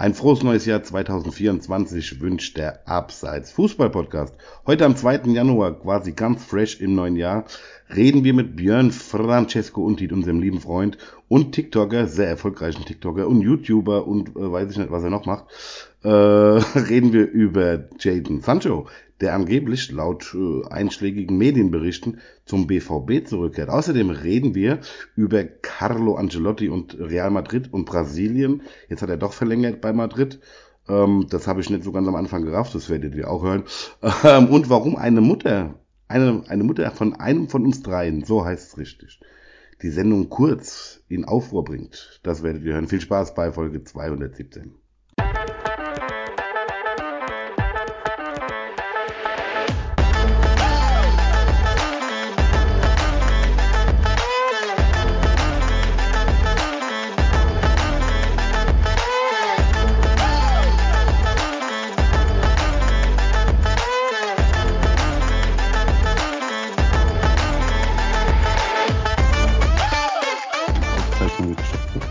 Ein frohes neues Jahr 2024 wünscht der Abseits Fußball Podcast. Heute am 2. Januar, quasi ganz fresh im neuen Jahr, reden wir mit Björn Francesco Untit, unserem lieben Freund und TikToker, sehr erfolgreichen TikToker und YouTuber und äh, weiß ich nicht, was er noch macht, äh, reden wir über Jaden Sancho, der angeblich laut äh, einschlägigen Medienberichten zum BVB zurückkehrt. Außerdem reden wir über Carlo Ancelotti und Real Madrid und Brasilien. Jetzt hat er doch verlängert bei Madrid. Ähm, das habe ich nicht so ganz am Anfang gerafft, das werdet ihr auch hören. Ähm, und warum eine Mutter, eine, eine Mutter von einem von uns dreien, so heißt es richtig, die Sendung kurz in Aufruhr bringt. Das werdet ihr hören. Viel Spaß bei Folge 217.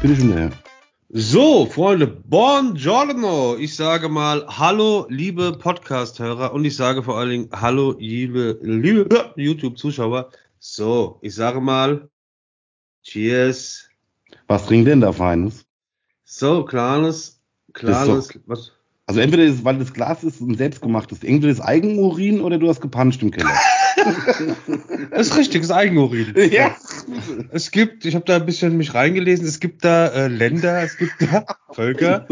Ich schon daher. So, Freunde, buongiorno. Ich sage mal Hallo, liebe Podcast-Hörer und ich sage vor allen Dingen Hallo, liebe, liebe YouTube-Zuschauer. So, ich sage mal Cheers. Was trinkt denn da Feines? So, kleines, kleines, doch- was? Also entweder ist, weil das Glas ist ein selbstgemachtes, entweder ist Eigenurin oder du hast gepanscht im Keller. Das ist richtiges Eigenurin. ja. Es gibt, ich habe da ein bisschen mich reingelesen, es gibt da äh, Länder, es gibt da Völker,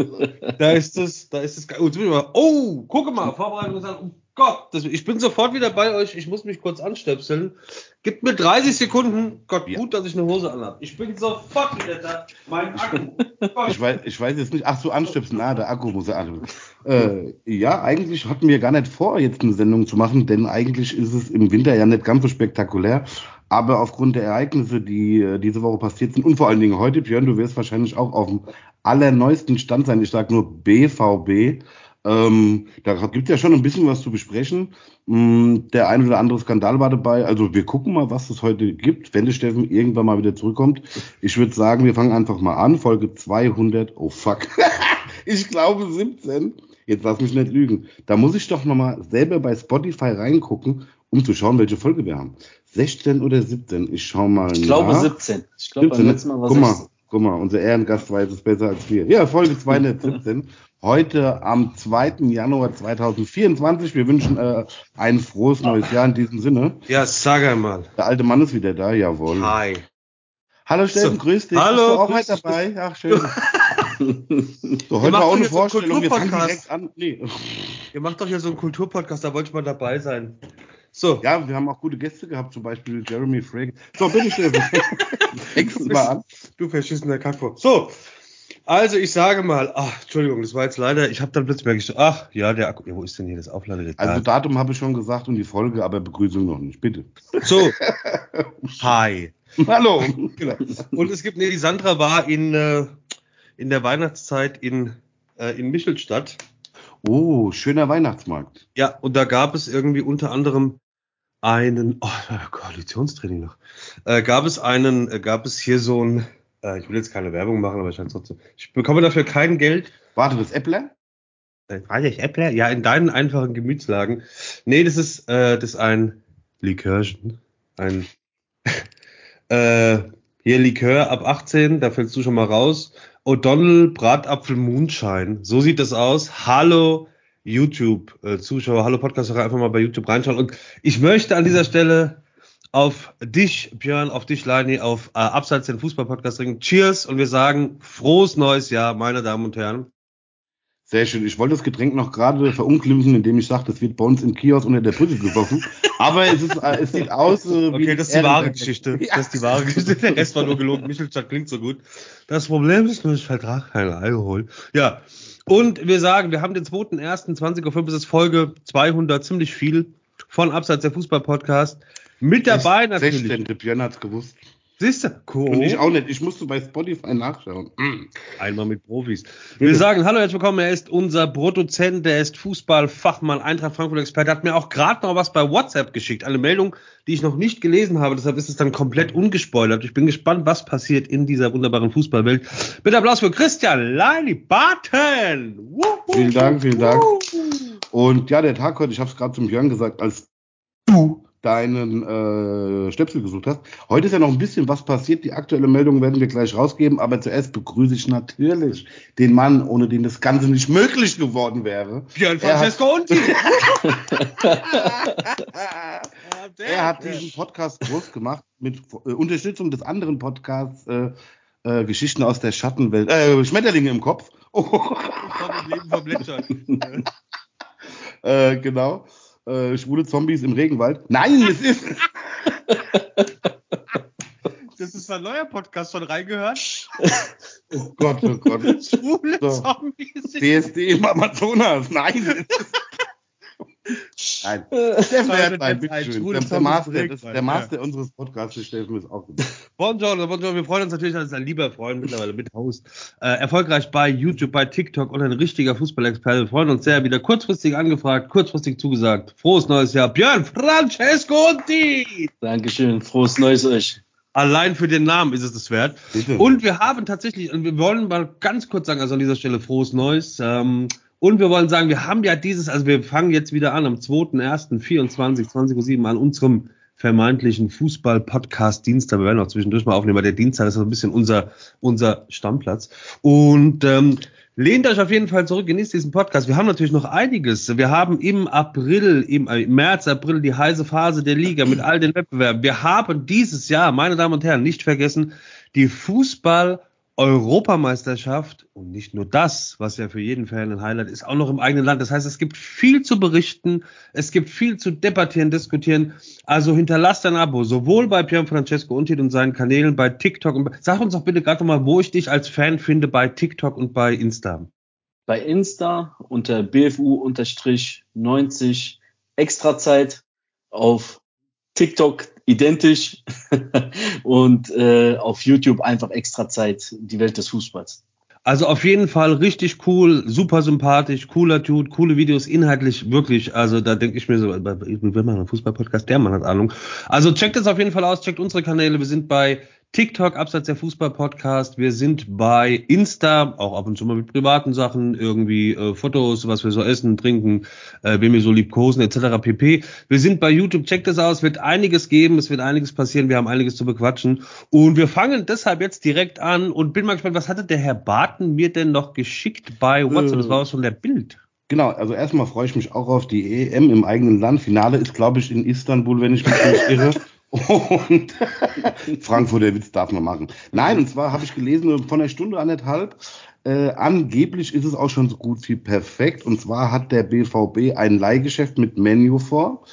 da ist es, da ist es, oh, mal, oh, gucke mal, Vorbereitung, oh Gott, das, ich bin sofort wieder bei euch, ich muss mich kurz anstöpseln. Gibt mir 30 Sekunden, Gott, gut, dass ich eine Hose anhabe. Ich bin sofort wieder da, mein Akku. Ich weiß, ich weiß jetzt nicht, ach so, anstöpseln, ah, der Akku muss er an. Äh, ja, eigentlich hatten wir gar nicht vor, jetzt eine Sendung zu machen, denn eigentlich ist es im Winter ja nicht ganz so spektakulär. Aber aufgrund der Ereignisse, die äh, diese Woche passiert sind und vor allen Dingen heute, Björn, du wirst wahrscheinlich auch auf dem allerneuesten Stand sein. Ich sage nur BVB. Ähm, da gibt es ja schon ein bisschen was zu besprechen. Mm, Der ein oder andere Skandal war dabei. Also wir gucken mal, was es heute gibt, wenn der Steffen irgendwann mal wieder zurückkommt. Ich würde sagen, wir fangen einfach mal an. Folge 200. Oh fuck. ich glaube 17. Jetzt lass mich nicht lügen. Da muss ich doch nochmal selber bei Spotify reingucken, um zu schauen, welche Folge wir haben. 16 oder 17? Ich schau mal Ich glaube nach. 17. Ich glaube, beim 17, ne? letzten Mal war guck mal, 16. guck mal, unser Ehrengast weiß es besser als wir. Ja, Folge 217. Heute am 2. Januar 2024. Wir wünschen äh, ein frohes neues Jahr in diesem Sinne. Ja, sag einmal. Der alte Mann ist wieder da, jawohl. Hi. Hallo Steffen, So. grüß dich. Hallo, Bist du auch heute dabei? Ach, schön. So, heute war so einen Vorstellung. Wir fangen direkt an. Nee. Ihr macht doch hier so einen Kulturpodcast, da wollte ich mal dabei sein. So. Ja, wir haben auch gute Gäste gehabt, zum Beispiel Jeremy Frag. So, bitte Steffen. Fängst du mal an. Du verschissener Kackvor. So, also ich sage mal, ach, Entschuldigung, das war jetzt leider, ich habe dann plötzlich so, ach, ja, der Akku, ja, wo ist denn hier das Aufladegerät? Also Da. Datum habe ich schon gesagt und die Folge, aber Begrüßung noch nicht. Bitte. so, hi. Hallo. Genau. Und es gibt, nee, die Sandra war in, äh, in der Weihnachtszeit in, äh, in Michelstadt. Oh, schöner Weihnachtsmarkt. Ja, und da gab es irgendwie unter anderem einen, oh, Koalitionstraining noch, äh, gab es einen, äh, gab es hier so ein, äh, ich will jetzt keine Werbung machen, aber ich kann trotzdem, ich bekomme dafür kein Geld. Warte, das Äppler? Äh, Weiß ich, Äppler? Ja, in deinen einfachen Gemütslagen. Nee, das ist, äh, das ist ein Likörchen. Ein, äh, hier Likör ab 18, da fällst du schon mal raus. O'Donnell Bratapfel Moonshine. So sieht das aus. Hallo YouTube-Zuschauer, hallo Podcast-Hörer, einfach mal bei YouTube reinschauen. Und ich möchte an dieser Stelle auf dich, Björn, auf dich, Leini, auf äh, Abseits den Fußball-Podcast ringen. Cheers und wir sagen frohes neues Jahr, meine Damen und Herren. Sehr schön. Ich wollte das Getränk noch gerade verunglimpfen, indem ich sage, das wird bei uns im Kiosk unter der Brücke gesoffen. Aber es, ist, äh, es sieht aus äh, wie Okay, das ist die wahre Geschichte. Das ist die wahre Geschichte. Der Rest war nur gelogen. Michelstadt klingt so gut. Das Problem ist nur, ich vertrage keinen Alkohol. Ja. Und wir sagen, wir haben den 2.1.20.05 Uhr, es ist Folge 200, ziemlich viel von Abseits der Fußball-Podcast. Mit dabei natürlich. 16. Björn hat's gewusst. Siehst du? Cool. Und ich auch nicht. Ich musste bei Spotify nachschauen. Mm. Einmal mit Profis. Wir sagen Hallo, herzlich willkommen. Er ist unser Produzent, der ist Fußballfachmann, Eintracht Frankfurt-Experte. Hat mir auch gerade noch was bei WhatsApp geschickt. Eine Meldung, die ich noch nicht gelesen habe. Deshalb ist es dann komplett ungespoilert. Ich bin gespannt, was passiert in dieser wunderbaren Fußballwelt. Bitte Applaus für Christian Leili Barton. Vielen Dank, vielen Dank. Und ja, der Tag heute, ich habe es gerade zum Björn gesagt, als du deinen äh, Stöpsel gesucht hast. Heute ist ja noch ein bisschen was passiert. Die aktuelle Meldung werden wir gleich rausgeben, aber zuerst begrüße ich natürlich den Mann, ohne den das Ganze nicht möglich geworden wäre. Björn Francesco und Er hat diesen Podcast groß gemacht mit äh, Unterstützung des anderen Podcasts äh, äh, Geschichten aus der Schattenwelt, äh, Schmetterlinge im Kopf. Oh. Leben vom äh, genau äh, schwule Zombies im Regenwald. Nein, es ist. Das ist ein neuer Podcast schon reingehört. Oh Gott, oh Gott. Schwule so. Zombies. BSD im Amazonas. Nein. Nein. Steffen Erdbein, bitteschön. Der, der Master, das, der Master ja. unseres Podcasts, Steffen, ist auch gut. Bonjour, bonjour. Wir freuen uns natürlich, dass ein lieber Freund mittlerweile mit Host. Äh, erfolgreich bei YouTube, bei TikTok und ein richtiger Fußballexperte. Wir freuen uns sehr. Wieder kurzfristig angefragt, kurzfristig zugesagt. Frohes neues Jahr. Björn Francesco und die. Dankeschön. Frohes neues euch. Allein für den Namen ist es das wert. Bitte. Und wir haben tatsächlich, wir wollen mal ganz kurz sagen, also an dieser Stelle frohes Neues. Ähm, und wir wollen sagen, wir haben ja dieses, also wir fangen jetzt wieder an am 2.1.24, 20.07 Uhr an unserem vermeintlichen Fußball-Podcast Dienstag. Wir werden auch zwischendurch mal aufnehmen, weil der Dienstag ist so ein bisschen unser, unser Stammplatz. Und ähm, lehnt euch auf jeden Fall zurück, genießt diesen Podcast. Wir haben natürlich noch einiges. Wir haben im April, im, äh, im März, April die heiße Phase der Liga mit all den Wettbewerben. Wir haben dieses Jahr, meine Damen und Herren, nicht vergessen, die Fußball- Europameisterschaft und nicht nur das, was ja für jeden Fan ein Highlight ist, auch noch im eigenen Land. Das heißt, es gibt viel zu berichten, es gibt viel zu debattieren, diskutieren. Also hinterlasst ein Abo, sowohl bei Pian Francesco und in seinen Kanälen, bei TikTok und sag uns doch bitte gerade mal, wo ich dich als Fan finde bei TikTok und bei Insta. Bei Insta unter BFU-90 Extrazeit auf TikTok identisch und äh, auf YouTube einfach extra Zeit, die Welt des Fußballs. Also auf jeden Fall richtig cool, super sympathisch, cooler Dude, coole Videos, inhaltlich wirklich. Also da denke ich mir so, wir machen einen Fußball-Podcast, der Mann hat Ahnung. Also checkt es auf jeden Fall aus, checkt unsere Kanäle. Wir sind bei TikTok, Abseits der Fußball-Podcast. Wir sind bei Insta, auch ab und zu mal mit privaten Sachen, irgendwie äh, Fotos, was wir so essen, trinken, äh, wem wir so liebkosen, etc. pp. Wir sind bei YouTube, checkt es aus, wird einiges geben, es wird einiges passieren, wir haben einiges zu bequatschen. Und wir fangen deshalb jetzt direkt an und bin mal gespannt, was hatte der Herr Barton mir denn noch geschickt bei WhatsApp? Das war was von der Bild. Genau, also erstmal freue ich mich auch auf die EM im eigenen Land. Finale ist, glaube ich, in Istanbul, wenn ich mich nicht irre. Und Frankfurt, der Witz darf man machen. Nein, und zwar habe ich gelesen, von einer Stunde anderthalb, äh, angeblich ist es auch schon so gut wie perfekt. Und zwar hat der BVB ein Leihgeschäft mit Menu vor.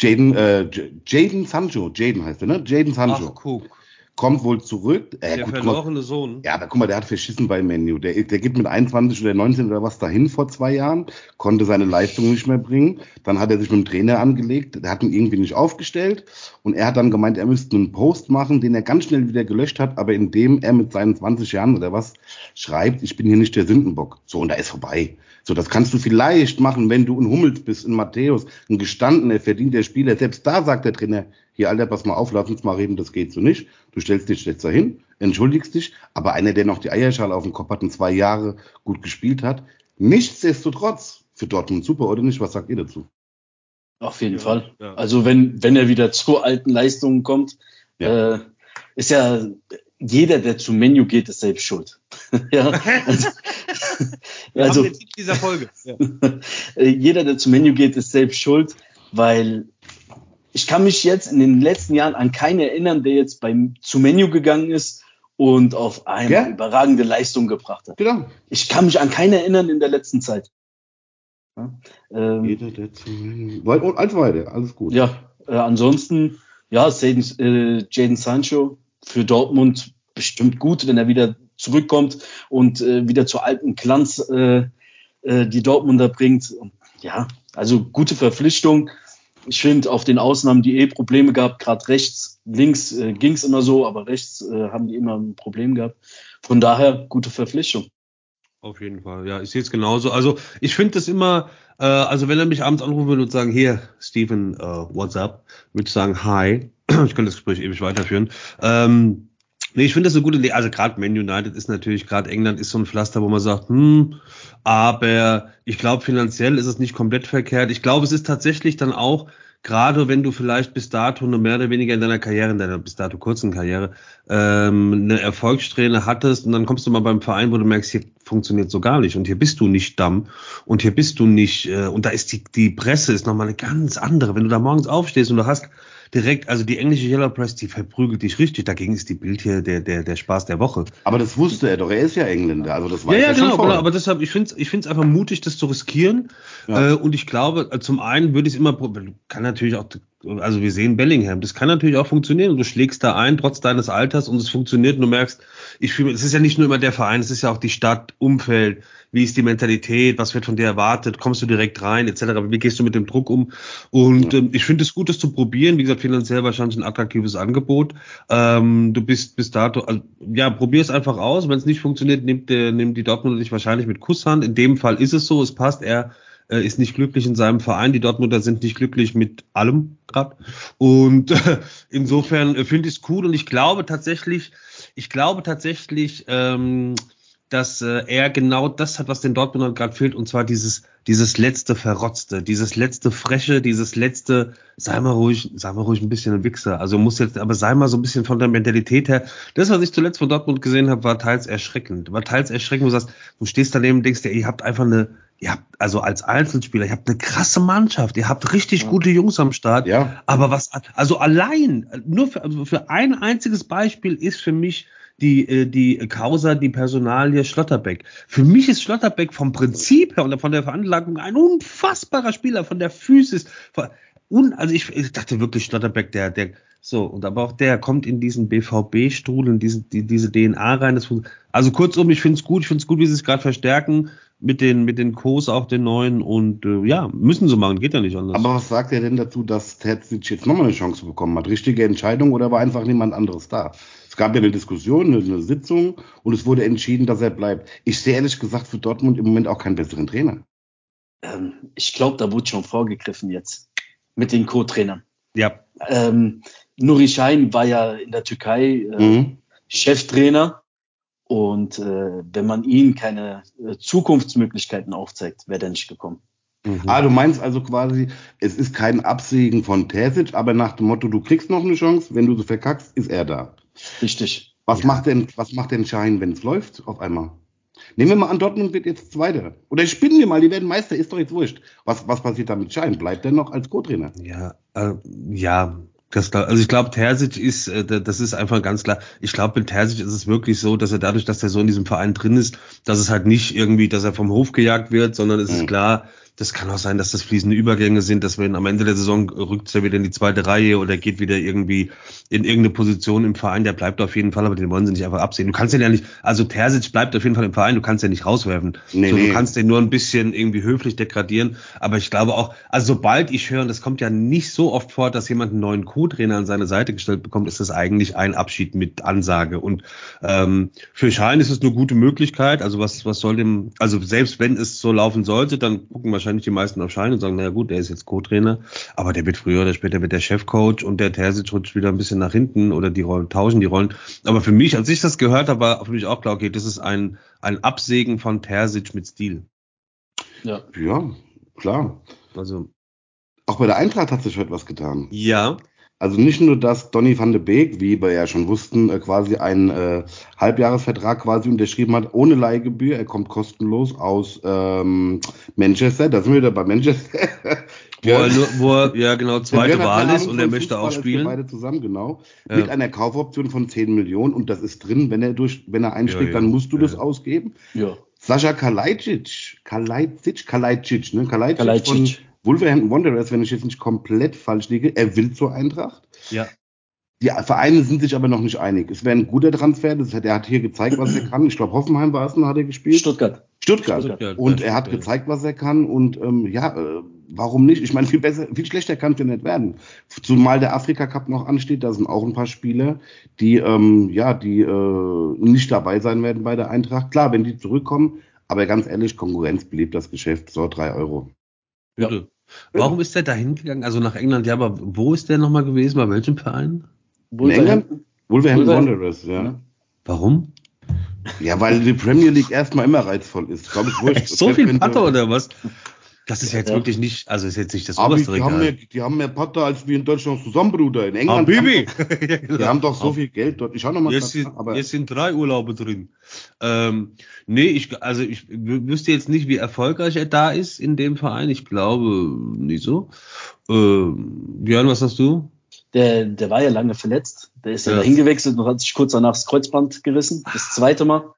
Jaden, äh, Jaden Sancho, Jaden heißt er, ne? Jaden Sancho. Ach, guck kommt wohl zurück. Äh, der gut, verlorene mal, Sohn. Ja, aber guck mal, der hat verschissen bei Menu. Der, der geht mit 21 oder 19 oder was dahin vor zwei Jahren, konnte seine Leistung nicht mehr bringen. Dann hat er sich mit dem Trainer angelegt, der hat ihn irgendwie nicht aufgestellt und er hat dann gemeint, er müsste einen Post machen, den er ganz schnell wieder gelöscht hat, aber in dem er mit seinen 20 Jahren oder was schreibt, ich bin hier nicht der Sündenbock. So, und da ist vorbei. So, das kannst du vielleicht machen, wenn du ein Hummels bist, ein Matthäus, ein gestandener, verdienter Spieler. Selbst da sagt der Trainer, hier, Alter, pass mal auf, lass uns mal reden, das geht so nicht. Du stellst dich jetzt dahin, entschuldigst dich, aber einer, der noch die Eierschale auf dem Kopf hat und zwei Jahre gut gespielt hat, nichtsdestotrotz für Dortmund super, oder nicht? Was sagt ihr dazu? Auf jeden ja, Fall. Ja. Also wenn, wenn er wieder zu alten Leistungen kommt, ja. Äh, ist ja jeder, der zu Menu geht, ist selbst schuld. ja, also, also dieser Folge. Ja. jeder, der zu Menu geht, ist selbst schuld, weil ich kann mich jetzt in den letzten Jahren an keinen erinnern, der jetzt beim zu Menu gegangen ist und auf eine ja? überragende Leistung gebracht hat. Genau. Ich kann mich an keinen erinnern in der letzten Zeit. Ja, ähm, Jeder, der zu Menu. Und als weiter, alles gut. Ja, äh, ansonsten, ja, Jaden, äh, Jaden Sancho für Dortmund bestimmt gut, wenn er wieder zurückkommt und äh, wieder zur alten Glanz äh, äh, die Dortmunder bringt. Ja, also gute Verpflichtung ich finde, auf den Ausnahmen, die eh Probleme gab, gerade rechts, links äh, ging es immer so, aber rechts äh, haben die immer ein Problem gehabt. Von daher gute Verpflichtung. Auf jeden Fall, ja, ich sehe es genauso. Also ich finde das immer, äh, also wenn er mich abends anrufen würde und sagen, hier, Steven, uh, what's up, würde ich sagen, hi. ich könnte das Gespräch ewig weiterführen. Ähm, nee, ich finde das eine gute Idee. Also gerade Man United ist natürlich, gerade England ist so ein Pflaster, wo man sagt, hm, aber ich glaube, finanziell ist es nicht komplett verkehrt. Ich glaube, es ist tatsächlich dann auch gerade wenn du vielleicht bis dato nur mehr oder weniger in deiner Karriere, in deiner bis dato kurzen Karriere, ähm, eine Erfolgssträhne hattest und dann kommst du mal beim Verein, wo du merkst, hier funktioniert so gar nicht und hier bist du nicht Damm und hier bist du nicht, äh, und da ist die, die Presse ist nochmal eine ganz andere. Wenn du da morgens aufstehst und du hast direkt, also die englische Yellow Press, die verprügelt dich richtig. Dagegen ist die Bild hier der, der, der Spaß der Woche. Aber das wusste er doch, er ist ja Engländer, also das weiß ja, ja, genau, genau, aber deshalb, ich finde es ich find's einfach mutig, das zu riskieren. Ja. Äh, und ich glaube, äh, zum einen würde ich es immer, kann natürlich auch also wir sehen Bellingham, das kann natürlich auch funktionieren du schlägst da ein, trotz deines Alters und es funktioniert und du merkst, ich fühle, es ist ja nicht nur immer der Verein, es ist ja auch die Stadt, Umfeld, wie ist die Mentalität, was wird von dir erwartet, kommst du direkt rein, etc. Wie gehst du mit dem Druck um? Und ja. ähm, ich finde es gut, das zu probieren. Wie gesagt, finanziell wahrscheinlich ein attraktives Angebot. Ähm, du bist bis dato, also, ja, probier es einfach aus. Wenn es nicht funktioniert, nimmt, der, nimmt die Dortmunder dich wahrscheinlich mit Kusshand. In dem Fall ist es so, es passt. Er äh, ist nicht glücklich in seinem Verein. Die Dortmunder sind nicht glücklich mit allem gerade. Und äh, insofern äh, finde ich es cool und ich glaube tatsächlich, ich glaube tatsächlich, ähm, dass äh, er genau das hat, was den Dortmundern gerade fehlt, und zwar dieses, dieses letzte Verrotzte, dieses letzte Freche, dieses letzte, sei mal ruhig, sei mal ruhig ein bisschen ein Wichser. Also muss jetzt, aber sei mal so ein bisschen von der Mentalität her. Das, was ich zuletzt von Dortmund gesehen habe, war teils erschreckend. War teils erschreckend, wo du sagst, du stehst daneben und denkst dir, ihr habt einfach eine, ihr habt, also als Einzelspieler, ihr habt eine krasse Mannschaft, ihr habt richtig gute Jungs am Start. Ja. Aber was, also allein, nur für, also für ein einziges Beispiel ist für mich, die, äh, die Causa, die Personalie Schlotterbeck. Für mich ist Schlotterbeck vom Prinzip her und von der Veranlagung ein unfassbarer Spieler, von der Physis. Von, un, also ich, ich dachte wirklich, Schlotterbeck, der, der, so, und aber auch der kommt in diesen BVB-Stuhl, in diesen, die, diese DNA rein. Das, also kurzum, ich finde es gut, ich finde es gut, wie sie es gerade verstärken mit den, mit den Kos auch den neuen und äh, ja, müssen sie machen, geht ja nicht anders. Aber was sagt er denn dazu, dass Terzic jetzt nochmal eine Chance bekommen hat? Richtige Entscheidung oder war einfach niemand anderes da? Es gab ja eine Diskussion, eine, eine Sitzung und es wurde entschieden, dass er bleibt. Ich sehe ehrlich gesagt für Dortmund im Moment auch keinen besseren Trainer. Ähm, ich glaube, da wurde schon vorgegriffen jetzt mit den Co-Trainern. Ja. Ähm, Nuri Schein war ja in der Türkei äh, mhm. Cheftrainer und äh, wenn man ihnen keine äh, Zukunftsmöglichkeiten aufzeigt, wäre der nicht gekommen. Mhm. Ah, du meinst also quasi, es ist kein Absägen von Terzic, aber nach dem Motto, du kriegst noch eine Chance, wenn du so verkackst, ist er da. Richtig. Was ja. macht denn, was macht denn Schein, wenn es läuft auf einmal? Nehmen wir mal an, Dortmund wird jetzt Zweiter. Oder spinnen wir mal, die werden Meister, ist doch jetzt wurscht. Was, was passiert da mit Schein? Bleibt er noch als Co-Trainer? Ja, äh, ja, das, also ich glaube, Terzic ist, äh, das ist einfach ganz klar. Ich glaube, mit Terzic ist es wirklich so, dass er dadurch, dass er so in diesem Verein drin ist, dass es halt nicht irgendwie, dass er vom Hof gejagt wird, sondern es mhm. ist klar, das kann auch sein, dass das fließende Übergänge sind, dass wenn am Ende der Saison rückt er wieder in die zweite Reihe oder geht wieder irgendwie in irgendeine Position im Verein, der bleibt auf jeden Fall, aber den wollen sie nicht einfach absehen. Du kannst den ja nicht, also Terzic bleibt auf jeden Fall im Verein, du kannst den nicht rauswerfen. Nee, so, nee. Du kannst den nur ein bisschen irgendwie höflich degradieren, aber ich glaube auch, also sobald ich höre, und das kommt ja nicht so oft vor, dass jemand einen neuen Co-Trainer an seine Seite gestellt bekommt, ist das eigentlich ein Abschied mit Ansage. Und ähm, für Schein ist es eine gute Möglichkeit. Also was, was soll dem, also selbst wenn es so laufen sollte, dann gucken wir wahrscheinlich die meisten auf Schein und sagen, naja gut, der ist jetzt Co-Trainer, aber der wird früher oder später wird der Chefcoach und der Terzic rutscht wieder ein bisschen nach hinten oder die Rollen tauschen die Rollen. Aber für mich, als ich das gehört habe, war für mich auch klar, okay, das ist ein, ein Absägen von Terzic mit Stil. Ja. Ja, klar. Also. Auch bei der Eintracht hat sich heute was getan. Ja. Also nicht nur, dass Donny van de Beek, wie wir ja schon wussten, äh, quasi einen äh, Halbjahresvertrag quasi unterschrieben hat, ohne Leihgebühr. Er kommt kostenlos aus ähm, Manchester. Da sind wir wieder bei Manchester. wo, er nur, wo er, ja genau, zweite Wahl ist und er möchte auch spielen. Beide zusammen, genau. Ja. Mit einer Kaufoption von 10 Millionen und das ist drin, wenn er durch, wenn er einschlägt, ja, ja. dann musst du das ausgeben. Ja. Sascha Kalajdzic, Kalajdzic, Kalajdzic, ne? Kalajdzic, Kalajdzic. von Wolverhampton Wanderers, wenn ich jetzt nicht komplett falsch liege, er will zur Eintracht. Ja. Die Vereine sind sich aber noch nicht einig. Es wäre ein guter Transfer. Das hat, er hat hier gezeigt, was er kann. Ich glaube, Hoffenheim war es, hat er gespielt. Stuttgart. Stuttgart. Stuttgart. Und er hat gezeigt, was er kann. Und ähm, ja, äh, warum nicht? Ich meine, viel besser, viel schlechter kann es ja nicht werden. Zumal der Afrika Cup noch ansteht, da sind auch ein paar Spieler, die ähm, ja, die äh, nicht dabei sein werden bei der Eintracht. Klar, wenn die zurückkommen, aber ganz ehrlich, Konkurrenz belebt das Geschäft. So, drei Euro. Ja. Warum ist der da hingegangen? Also nach England, ja, aber wo ist der nochmal gewesen? Bei welchem Verein? In England? Wolverhampton Wanderers, ja. Warum? Ja, weil die Premier League erstmal immer reizvoll ist. Glaube ich, wurscht. so viel Patter oder was? Das ist jetzt ja. wirklich nicht, also ist jetzt nicht das Aber oberste die haben, mehr, die haben mehr Patter als wir in Deutschland zusammen, Bruder. In England. Ah, Bibi. Haben doch, die haben doch so viel Geld dort. Ich schau noch mal. Jetzt, sind, aber jetzt sind drei Urlaube drin. Ähm, nee, ich, also ich wüsste jetzt nicht, wie erfolgreich er da ist in dem Verein. Ich glaube nicht so. Ähm, Björn, was hast du? Der, der war ja lange verletzt. Der ist ja, ja dahin gewechselt und hat sich kurz danach das Kreuzband gerissen. Das zweite Mal.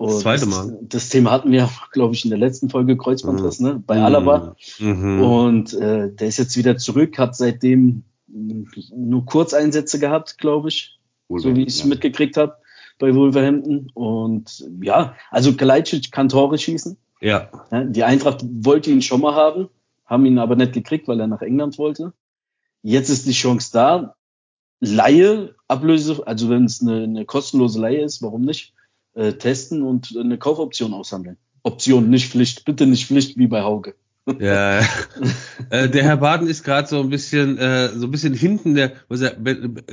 Und das zweite Mal. Das, das, Thema hatten wir, glaube ich, in der letzten Folge Kreuzbandriss, mhm. ne? Bei Alaba. Mhm. Und äh, der ist jetzt wieder zurück, hat seitdem nur Kurzeinsätze gehabt, glaube ich. so wie ich es ja. mitgekriegt habe bei Wolverhampton. Und ja, also Kalajdzic kann Tore schießen. Ja. ja. Die Eintracht wollte ihn schon mal haben, haben ihn aber nicht gekriegt, weil er nach England wollte. Jetzt ist die Chance da. Laie, Ablöse, also wenn es eine, eine kostenlose Laie ist, warum nicht? Äh, testen und eine Kaufoption aushandeln. Option, nicht Pflicht. Bitte nicht Pflicht wie bei Hauge. Ja, äh, der Herr Baden ist gerade so ein bisschen, äh, so ein bisschen hinten. Der, was er,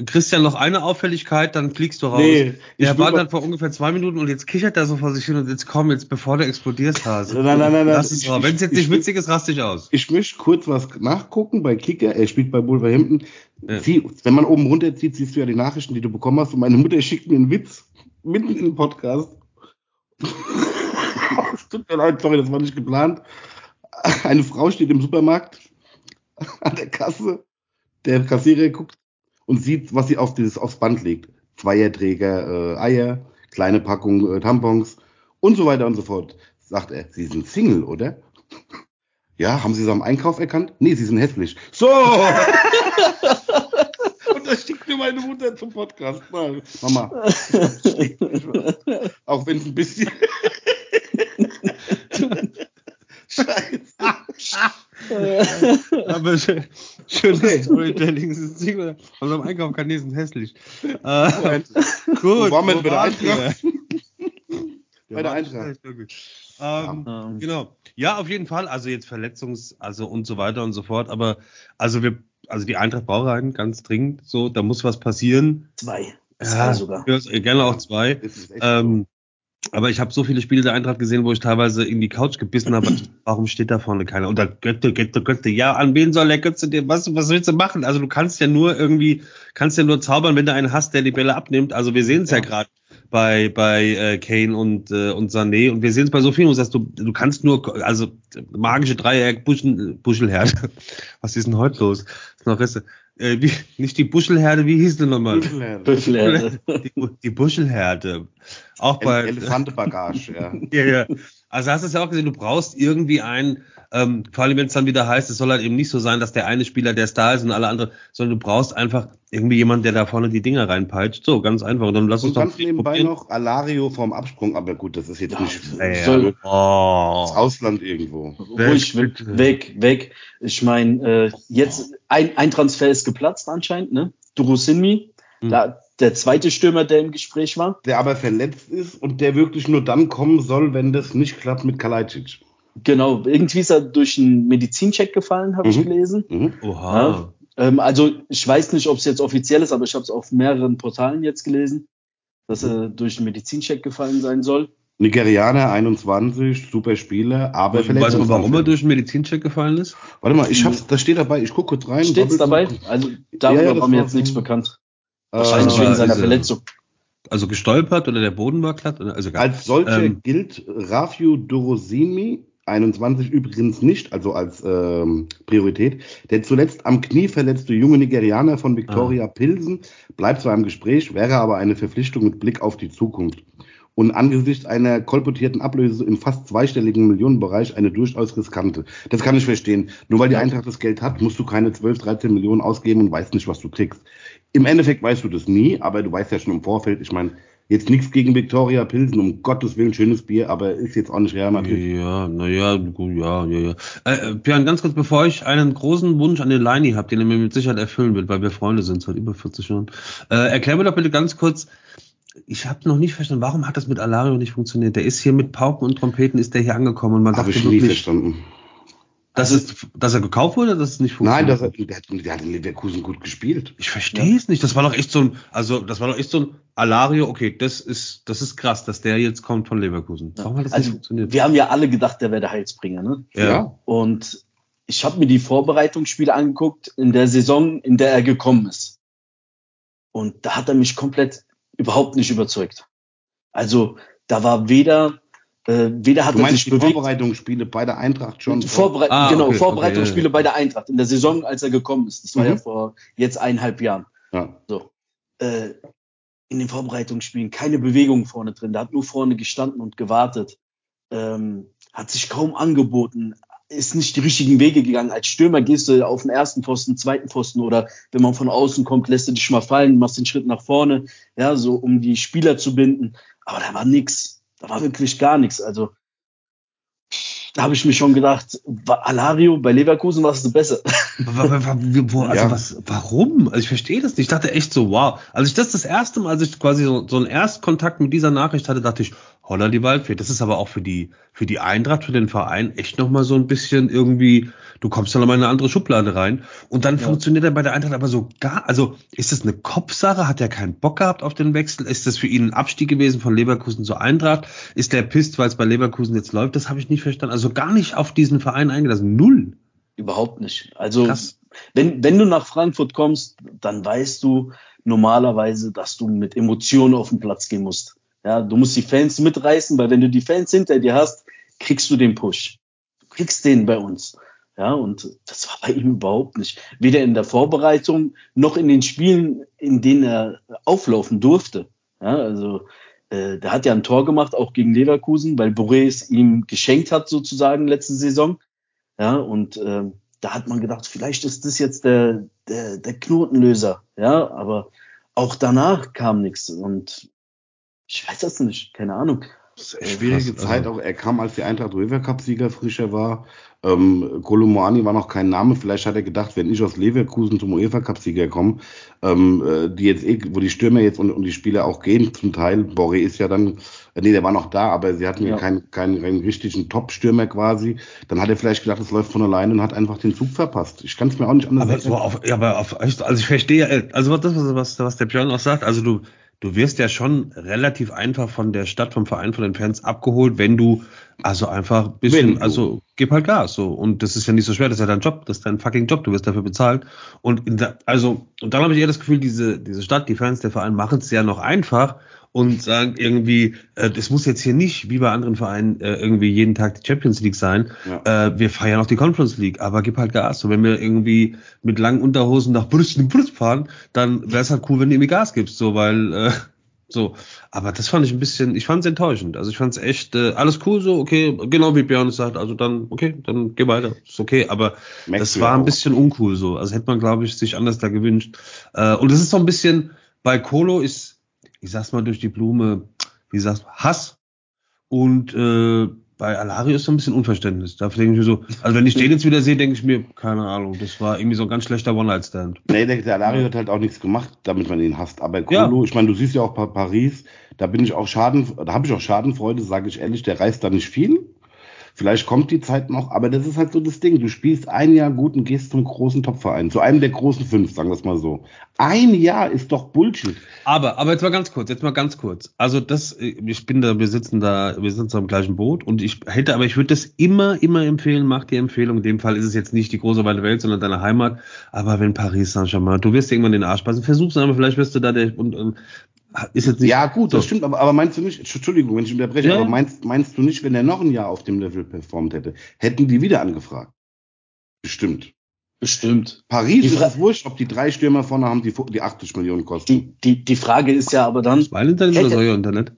Christian noch eine Auffälligkeit, dann fliegst du raus. Nee, der Herr Baden hat vor ungefähr zwei Minuten und jetzt kichert er so vor sich hin und jetzt komm, jetzt bevor du explodierst, Hase. Nein, nein, nein, nein. Wenn es jetzt nicht witzig ist, raste ich aus. Ich möchte kurz was nachgucken bei Kicker. Er spielt bei Wolverhampton. Ja. Zieh, wenn man oben runterzieht, siehst du ja die Nachrichten, die du bekommen hast. Und meine Mutter schickt mir einen Witz mitten im Podcast. Tut mir leid, sorry, das war nicht geplant. Eine Frau steht im Supermarkt an der Kasse. Der Kassierer guckt und sieht, was sie auf dieses, aufs Band legt. Zweierträger, äh, Eier, kleine Packung äh, Tampons und so weiter und so fort. Sagt er, Sie sind Single, oder? Ja, haben Sie es am Einkauf erkannt? Nee, Sie sind hässlich. So! Meine Mutter zum Podcast. Mal, Mama. Auch wenn es ein bisschen. Scheiße. Aber schön, schönes okay. Storytelling. Also am Einkauf kann die sind hässlich. Äh, gut. Wo waren wir bei der Eintracht? bei der Eintracht. Ähm, ja. Genau. Ja, auf jeden Fall. Also jetzt Verletzungs-, also und so weiter und so fort. Aber also wir also die Eintracht braucht einen ganz dringend. So, da muss was passieren. Zwei. Zwei ja, sogar. Gerne auch zwei. Ähm, aber ich habe so viele Spiele der Eintracht gesehen, wo ich teilweise in die Couch gebissen habe. Warum steht da vorne keiner? Und da Götte, Götte, Götte. Ja, an wen soll der Götze dir? Was, was willst du machen? Also du kannst ja nur irgendwie, kannst ja nur zaubern, wenn du einen hast, der die Bälle abnimmt. Also wir sehen es ja, ja gerade bei bei äh, Kane und äh, und Sané und wir sehen es bei so vielen, wo du du, kannst nur also magische Dreieck Buschel, Buschelherde. Was ist denn heute los? Das noch Reste. Äh, wie, nicht die Buschelherde, wie hieß denn nochmal? Buschelherde. Buschelherde. Die, die Buschelherde. Auch bei Elefantebagage, ja. ja, ja. Also hast du es ja auch gesehen, du brauchst irgendwie einen ähm, vor allem, wenn es dann wieder heißt, es soll halt eben nicht so sein, dass der eine Spieler der Star ist und alle anderen, sondern du brauchst einfach irgendwie jemanden, der da vorne die Dinger reinpeitscht. So, ganz einfach. Und dann lass und uns dann nebenbei probieren. noch Alario vom Absprung, aber gut, das ist jetzt ja, nicht ja, soll, oh. das Ausland irgendwo. Ruhig, weg, weg, weg. Ich meine, äh, jetzt ein, ein Transfer ist geplatzt anscheinend, ne? Durusinmi. Hm. Da, der zweite Stürmer, der im Gespräch war. Der aber verletzt ist und der wirklich nur dann kommen soll, wenn das nicht klappt mit Kalajdzic. Genau, irgendwie ist er durch einen Medizincheck gefallen, habe mhm. ich gelesen. Mhm. Oha. Ja, ähm, also ich weiß nicht, ob es jetzt offiziell ist, aber ich habe es auf mehreren Portalen jetzt gelesen, dass er durch einen Medizincheck gefallen sein soll. Nigerianer, 21, super Spieler, aber vielleicht. Weißt du, warum er durch einen Medizincheck gefallen ist? Warte mal, ich hab's, das steht dabei, ich gucke kurz rein. Steht's dabei? Also darüber ja, ja, war mir jetzt nichts bekannt. Wahrscheinlich äh, wegen seiner also, Verletzung. Also gestolpert oder der Boden war glatt? Also Als solcher ähm, gilt Rafio Dorosini 21 übrigens nicht, also als ähm, Priorität. Der zuletzt am Knie verletzte junge Nigerianer von Victoria ah. Pilsen bleibt zwar im Gespräch, wäre aber eine Verpflichtung mit Blick auf die Zukunft. Und angesichts einer kolportierten Ablöse im fast zweistelligen Millionenbereich eine durchaus riskante. Das kann ich verstehen. Nur weil die Eintracht das Geld hat, musst du keine 12, 13 Millionen ausgeben und weißt nicht, was du kriegst. Im Endeffekt weißt du das nie, aber du weißt ja schon im Vorfeld, ich meine, Jetzt nichts gegen Victoria Pilsen, um Gottes Willen, schönes Bier, aber ist jetzt auch nicht Real Madrid. Ja, naja, gut, ja, ja, ja. Äh, äh, Björn, ganz kurz, bevor ich einen großen Wunsch an den Leini habe, den er mir mit Sicherheit erfüllen wird, weil wir Freunde sind seit über 40 Jahren. Äh, erklär mir doch bitte ganz kurz, ich habe noch nicht verstanden, warum hat das mit Alario nicht funktioniert? Der ist hier mit Pauken und Trompeten, ist der hier angekommen und man Habe dachte ich nie wirklich, verstanden. Dass, es, dass er gekauft wurde, dass es nicht Nein, funktioniert? das hat, der, hat, der hat in Leverkusen gut gespielt. Ich verstehe es nicht. Das war doch echt so ein, also das war doch echt so ein Alario. Okay, das ist, das ist krass, dass der jetzt kommt von Leverkusen. Warum hat das nicht Also, funktioniert? wir haben ja alle gedacht, der wäre der Heilsbringer, ne? ja. Und ich habe mir die Vorbereitungsspiele angeguckt in der Saison, in der er gekommen ist. Und da hat er mich komplett überhaupt nicht überzeugt. Also da war weder, äh, weder hat Du er meinst sich die bewegt. Vorbereitungsspiele bei der Eintracht schon? Vorberei Ah, genau, okay, Vorbereitungsspiele okay, bei der Eintracht in der Saison, als er gekommen ist. Das war Mhm. ja vor jetzt eineinhalb Jahren. Ja. So. Äh, in den Vorbereitungsspielen keine Bewegung vorne drin. Der hat nur vorne gestanden und gewartet. Ähm, hat sich kaum angeboten. Ist nicht die richtigen Wege gegangen. Als Stürmer gehst du auf den ersten Pfosten, zweiten Pfosten oder wenn man von außen kommt, lässt du dich mal fallen, machst den Schritt nach vorne, ja, so um die Spieler zu binden. Aber da war nix. Da war wirklich gar nichts. Also da habe ich mir schon gedacht, war Alario bei Leverkusen warst du besser. Wo, also Ja. was, warum? Also ich verstehe das nicht. Ich dachte echt so, wow. Als ich das das erste Mal, als ich quasi so, so einen Erstkontakt mit dieser Nachricht hatte, dachte ich, holla die Waldfee. Das ist aber auch für die, für die Eintracht, für den Verein echt nochmal so ein bisschen irgendwie, du kommst dann nochmal in eine andere Schublade rein. Und dann Ja. funktioniert er bei der Eintracht aber so gar, also ist das eine Kopfsache? Hat er keinen Bock gehabt auf den Wechsel? Ist das für ihn ein Abstieg gewesen von Leverkusen zur Eintracht? Ist der pisst, weil es bei Leverkusen jetzt läuft? Das habe ich nicht verstanden. Also gar nicht auf diesen Verein eingelassen. Null. Überhaupt nicht. Also Krass. wenn, wenn du nach Frankfurt kommst, dann weißt du normalerweise, dass du mit Emotionen auf den Platz gehen musst. Ja, du musst die Fans mitreißen, weil wenn du die Fans hinter dir hast, kriegst du den Push. Du kriegst den bei uns. Ja, und das war bei ihm überhaupt nicht. Weder in der Vorbereitung noch in den Spielen, in denen er auflaufen durfte. Ja, also äh, der hat ja ein Tor gemacht, auch gegen Leverkusen, weil Boré es ihm geschenkt hat, sozusagen, letzte Saison. Ja, und ähm, da hat man gedacht, vielleicht ist das jetzt der, der, der Knotenlöser. Ja, aber auch danach kam nichts. Und ich weiß das nicht, keine Ahnung. Das ist eine schwierige Krass, Zeit also- auch. Er kam, als die Eintracht UEFA Cup Sieger frischer war. Ähm, Kolomoani war noch kein Name. Vielleicht hat er gedacht, wenn ich aus Leverkusen zum UEFA Cup Sieger komme, ähm, äh, die jetzt eh, wo die Stürmer jetzt und, und die Spieler auch gehen zum Teil. Boré ist ja dann, äh, nee, der war noch da, aber sie hatten ja Ja. keinen, keinen, keinen richtigen Top-Stürmer quasi. Dann hat er vielleicht gedacht, es läuft von alleine und hat einfach den Zug verpasst. Ich kann es mir auch nicht anders Aber so auf, ja, aber auf, also ich verstehe, äh, also was das, was, was der Björn auch sagt, also du, du wirst ja schon relativ einfach von der Stadt, vom Verein, von den Fans abgeholt, wenn du also einfach ein bisschen, also gib halt Gas, so. Und das ist ja nicht so schwer, das ist ja dein Job, das ist dein fucking Job, du wirst dafür bezahlt. Und der, also, und dann habe ich eher das Gefühl, diese, diese Stadt, die Fans, der Verein machen es ja noch einfach und sagen irgendwie, äh, das muss jetzt hier nicht, wie bei anderen Vereinen, äh, irgendwie jeden Tag die Champions League sein. Ja. Äh, wir feiern auch die Conference League, aber gib halt Gas. So, wenn wir irgendwie mit langen Unterhosen nach Brüssel in Brüssel fahren, dann wäre es halt cool, wenn du irgendwie Gas gibst, so, weil, äh, so. Aber das fand ich ein bisschen, ich fand es enttäuschend. Also ich fand es echt, äh, alles cool so, okay, genau wie Björn es sagt, also dann, okay, dann geh weiter, ist okay, aber Merkst das war ja ein auch. bisschen uncool so. Also hätte man, glaube ich, sich anders da gewünscht. Äh, und es ist so ein bisschen, bei Kolo ist, ich sag's mal durch die Blume, wie sagst du, Hass. Und äh, bei Alario ist so ein bisschen Unverständnis. Da denke ich mir so, also wenn ich den jetzt wieder sehe, denke ich mir, keine Ahnung, das war irgendwie so ein ganz schlechter One-Night-Stand. Nee, der, der Alario hat halt auch nichts gemacht, damit man ihn hasst. Aber Kolo, Ja. ich meine, du siehst ja auch Pa- Paris, da bin ich auch Schaden, da habe ich auch Schadenfreude, sage ich ehrlich, der reißt da nicht viel. Vielleicht kommt die Zeit noch, aber das ist halt so das Ding. Du spielst ein Jahr gut und gehst zum großen Topverein, zu einem der großen fünf, sagen wir es mal so. Ein Jahr ist doch Bullshit. Aber, aber jetzt mal ganz kurz, jetzt mal ganz kurz. Also das, ich bin da, wir sitzen da, wir sitzen am gleichen Boot und ich hätte, aber ich würde das immer, immer empfehlen, mach die Empfehlung. In dem Fall ist es jetzt nicht die große weite Welt, sondern deine Heimat. Aber wenn Paris Saint-Germain, du wirst irgendwann den Arsch passen, versuch's aber vielleicht wirst du da der, und, und ist jetzt nicht. Ja, gut, das so. stimmt, aber, aber meinst du nicht, Entschuldigung, wenn ich unterbreche, Ja, aber ja. meinst, meinst du nicht, wenn er noch ein Jahr auf dem Level performt hätte, hätten die wieder angefragt? Bestimmt. Bestimmt. Paris Die ist es wurscht, ob die drei Stürmer vorne haben, die, die 80 Millionen kosten. Die, die, die Frage ist ja aber dann, Mein Internet oder euer Internet?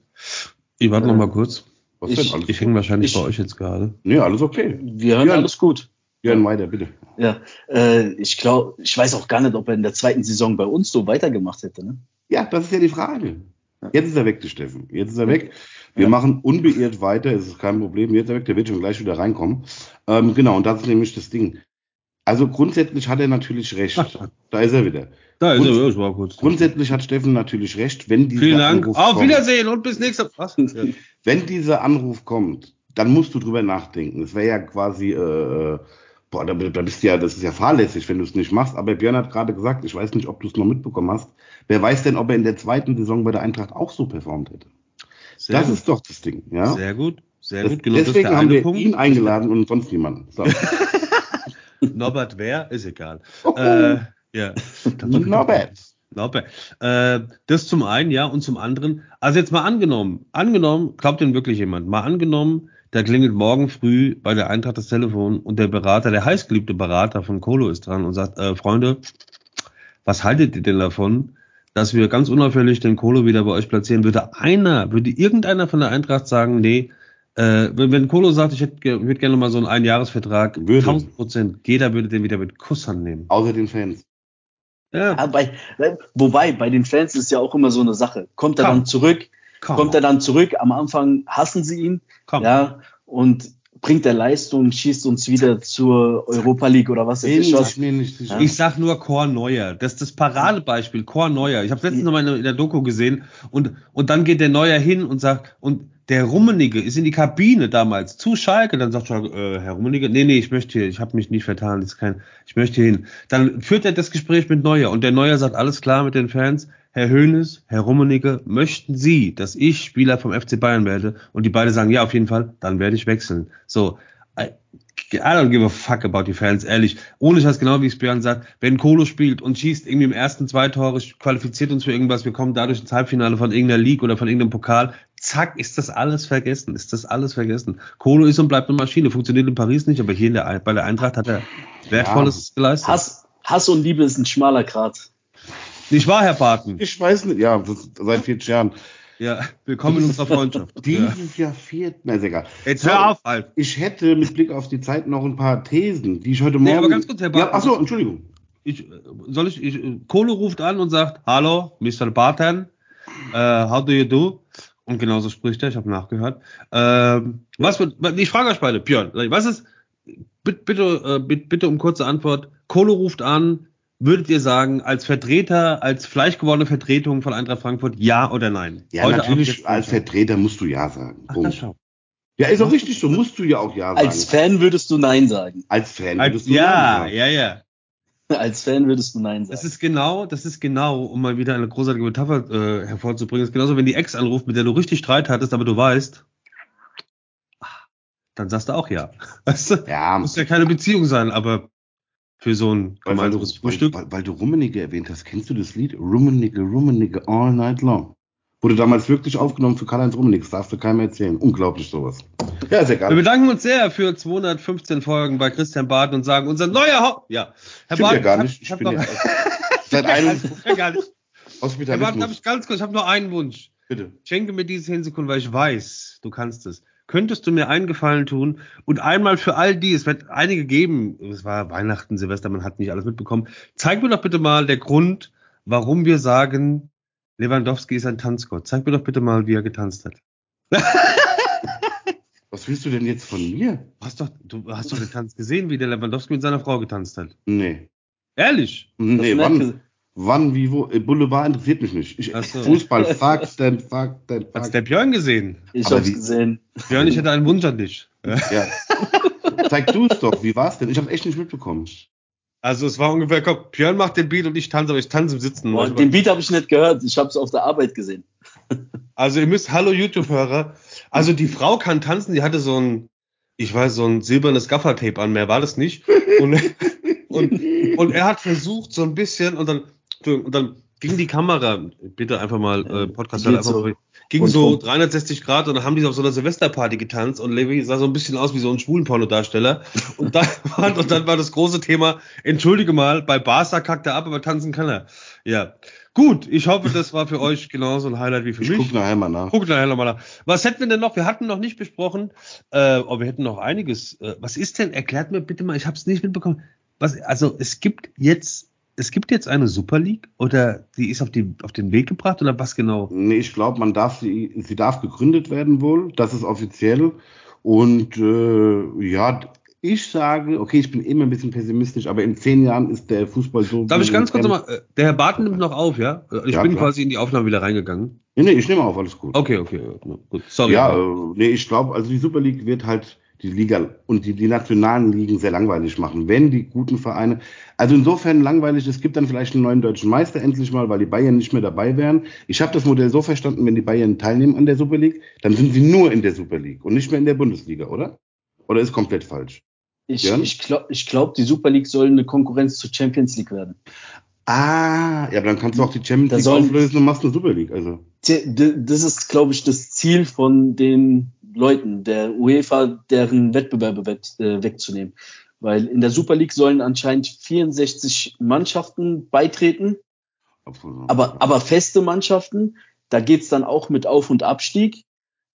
Ich warte Äh, noch mal kurz. Was ich- denn? Ich hänge wahrscheinlich ich- bei euch jetzt gerade. Nee, alles okay. wir hören Jörn. alles gut. Jörn, weiter, bitte. Ja, äh, ich glaube, ich weiß auch gar nicht, ob er in der zweiten Saison bei uns so weitergemacht hätte. Ne? Ja, das ist ja die Frage. Jetzt ist er weg, der Steffen. Jetzt ist er weg. Wir ja. machen unbeirrt weiter, es ist kein Problem. Jetzt ist er weg, der wird schon gleich wieder reinkommen. Ähm, genau, und das ist nämlich das Ding. Also grundsätzlich hat er natürlich recht. Ach, da ist er wieder. Da ist er, das war kurz. Grundsätzlich hat Steffen natürlich recht, wenn dieser Vielen Dank. Anruf Auf kommt, Wiedersehen und bis nächste Was? Wenn dieser Anruf kommt, dann musst du drüber nachdenken. Es wäre ja quasi, äh, boah, da, da bist du ja, das ist ja fahrlässig, wenn du es nicht machst. Aber Björn hat gerade gesagt, ich weiß nicht, ob du es noch mitbekommen hast. Wer weiß denn, ob er in der zweiten Saison bei der Eintracht auch so performt hätte? Sehr das gut. ist doch das Ding, ja. Sehr gut, sehr das, gut. Genau deswegen haben wir Punkt. ihn eingeladen und sonst niemanden. So. Norbert wer? Ist egal. Oh, Äh, ja. Norbert. Norbert. Äh, das zum einen, ja, und zum anderen, also jetzt mal angenommen, angenommen, glaubt denn wirklich jemand, mal angenommen, da klingelt morgen früh bei der Eintracht das Telefon und der Berater, der heißgeliebte Berater von Kolo ist dran und sagt, äh, Freunde, was haltet ihr denn davon, dass wir ganz unauffällig den Kolo wieder bei euch platzieren? Würde einer, würde irgendeiner von der Eintracht sagen, nee, äh, wenn, wenn Kolo sagt, ich hätte, würde gerne mal so einen Einjahresvertrag, 1000 Prozent, jeder würde den wieder mit Kusshand nehmen. Außer den Fans. Ja. ja bei, wobei, bei den Fans ist ja auch immer so eine Sache. Kommt er Komm. dann zurück? Komm. Kommt er dann zurück? Am Anfang hassen sie ihn. Komm. Ja, und bringt er Leistung, schießt uns wieder zur Europa League oder was ich was. Ja. Ich sag nur Chor Neuer. Das ist das Paradebeispiel, Chor Neuer. Ich habe letztens noch mal in der Doku gesehen und, und dann geht der Neuer hin und sagt, und der Rummenige ist in die Kabine damals zu Schalke, dann sagt Schalke, äh, Herr Rummenige, nee, nee, ich möchte hier, ich habe mich nicht vertan, das ist kein, ich möchte hin. Dann führt er das Gespräch mit Neuer und der Neuer sagt, alles klar mit den Fans, Herr Höhnes, Herr Rummenigge, möchten Sie, dass ich Spieler vom FC Bayern werde? Und die beiden sagen, ja, auf jeden Fall, dann werde ich wechseln. So, I don't give a fuck about die Fans, ehrlich. Ohne Scheiß, genau wie es Björn sagt, wenn Kolo spielt und schießt irgendwie im ersten zwei Tore, qualifiziert uns für irgendwas, wir kommen dadurch ins Halbfinale von irgendeiner League oder von irgendeinem Pokal, zack, ist das alles vergessen, ist das alles vergessen. Kolo ist und bleibt eine Maschine, funktioniert in Paris nicht, aber hier in der, bei der Eintracht hat er Wertvolles ja. geleistet. Hass, Hass und Liebe ist ein schmaler Grat. Nicht wahr, Herr Barton? Ich weiß nicht, ja, seit 40 Jahren. Ja, willkommen in unserer Freundschaft. Dieses ja. Jahr viert, na ist egal. Jetzt hör auf, halt. Ich hätte mit Blick auf die Zeit noch ein paar Thesen, die ich heute Morgen. Nee, aber ganz kurz, Herr Barton. Ja, achso, Entschuldigung. Ich, soll ich, ich, Kohle ruft an und sagt, hallo, Mr. Barton, uh, how do you do? Und genauso spricht er, ich habe nachgehört. Ähm, was ich frage euch beide, Björn, was ist, bitte, bitte, äh, bitte um kurze Antwort. Kohle ruft an, würdet ihr sagen, als Vertreter, als fleischgewordene Vertretung von Eintracht Frankfurt, ja oder nein? Ja, Heute natürlich, als Vertreter musst du ja sagen. Ach, das schau. Ja, ist auch richtig so, musst du ja auch ja sagen. Als Fan würdest du nein sagen. Als Fan würdest als, du ja, nein sagen. Ja, ja, ja. Als Fan würdest du Nein sagen. Das ist genau, das ist genau, um mal wieder eine großartige Metapher äh, hervorzubringen, das ist genauso, wenn die Ex anruft, mit der du richtig Streit hattest, aber du weißt, dann sagst du auch ja. Weißt du? Ja. Muss ja keine Beziehung sein, aber für so ein gemeinsames Frühstück. Weil, weil, weil, du Rummenigge erwähnt hast, kennst du das Lied? Rummenigge, Rummenigge, all night long. Wurde damals wirklich aufgenommen für Karl-Heinz Rummenigge, das darfst du keinem erzählen. Unglaublich sowas. Ja, ist egal. Wir bedanken uns sehr für 215 Folgen bei Christian Barton und sagen, unser neuer Haupt... Ja, Herr Barton. Ja gar nicht. Ich, ich bin ja seit einem... Gar nicht. Herr Barton, habe ich ganz kurz, ich habe nur einen Wunsch. Bitte. Schenke mir diese 10 Sekunden, weil ich weiß, du kannst es könntest du mir einen Gefallen tun und einmal für all die, es wird einige geben, es war Weihnachten, Silvester, man hat nicht alles mitbekommen, zeig mir doch bitte mal der Grund, warum wir sagen, Lewandowski ist ein Tanzgott. Zeig mir doch bitte mal, wie er getanzt hat. Was willst du denn jetzt von mir? Hast doch, du hast doch den Tanz gesehen, wie der Lewandowski mit seiner Frau getanzt hat. Nee. Ehrlich? Nee, wann? Wann, wie, wo? Äh, Boulevard interessiert mich nicht. Ich, so. Fußball, fuck denn, fuck denn, fuck. Hat's der Björn gesehen? Ich Aber hab's wie? gesehen. Björn, ich hätte einen Wunsch an dich. Ja. Zeig du es doch. Wie war's denn? Ich hab's echt nicht mitbekommen. Also es war ungefähr, komm, Björn macht den Beat und ich tanze, aber ich tanze im Sitzen. Boah, den Beat habe ich nicht gehört. Ich hab's auf der Arbeit gesehen. Also ihr müsst, hallo YouTube-Hörer. Also die Frau kann tanzen, die hatte so ein, ich weiß, so ein silbernes Gaffertape an, mehr war das nicht. Und, und, und er hat versucht, so ein bisschen, und dann und dann ging die Kamera, bitte einfach mal äh, Podcast einfach so. ging so 360 Grad und dann haben die auf so einer Silvesterparty getanzt und Levi sah so ein bisschen aus wie so ein Schwulenpornodarsteller und dann, war, und dann war das große Thema, entschuldige mal, bei Barca kackt er ab, aber tanzen kann er. Ja. Gut, ich hoffe, das war für euch genauso ein Highlight wie für ich mich. Guck nachher mal nach. Guck nachher mal nach. Was hätten wir denn noch? Wir hatten noch nicht besprochen, äh, aber oh, wir hätten noch einiges. Äh, was ist denn? Erklärt mir bitte mal, ich habe es nicht mitbekommen. Was, also es gibt jetzt es gibt jetzt eine Super League oder die ist auf, die, auf den Weg gebracht oder was genau? Nee, ich glaube, man darf sie, sie darf gegründet werden wohl. Das ist offiziell. Und äh, ja, ich sage, okay, ich bin immer ein bisschen pessimistisch, aber in zehn Jahren ist der Fußball so. Darf ich ganz kurz nochmal, äh, der Herr Barton nimmt noch auf, ja? Ich ja, bin klar. quasi in die Aufnahme wieder reingegangen. Nee, nee, ich nehme auf, alles gut. Okay, okay, gut. Sorry. Ja, äh, nee, ich glaube, also die Super League wird halt die Liga und die, die nationalen Ligen sehr langweilig machen, wenn die guten Vereine, also insofern langweilig, es gibt dann vielleicht einen neuen deutschen Meister endlich mal, weil die Bayern nicht mehr dabei wären. Ich habe das Modell so verstanden, wenn die Bayern teilnehmen an der Super League, dann sind sie nur in der Super League und nicht mehr in der Bundesliga, oder? Oder ist komplett falsch? Ich, ich glaube, ich glaub, die Super League soll eine Konkurrenz zur Champions League werden. Ah, ja, dann kannst du auch die Champions League auflösen und machst eine Super League. Also. Das ist, glaube ich, das Ziel von den Leuten, der UEFA, deren Wettbewerbe äh, wegzunehmen. Weil in der Super League sollen anscheinend 64 Mannschaften beitreten, aber, aber feste Mannschaften. Da geht's dann auch mit Auf- und Abstieg,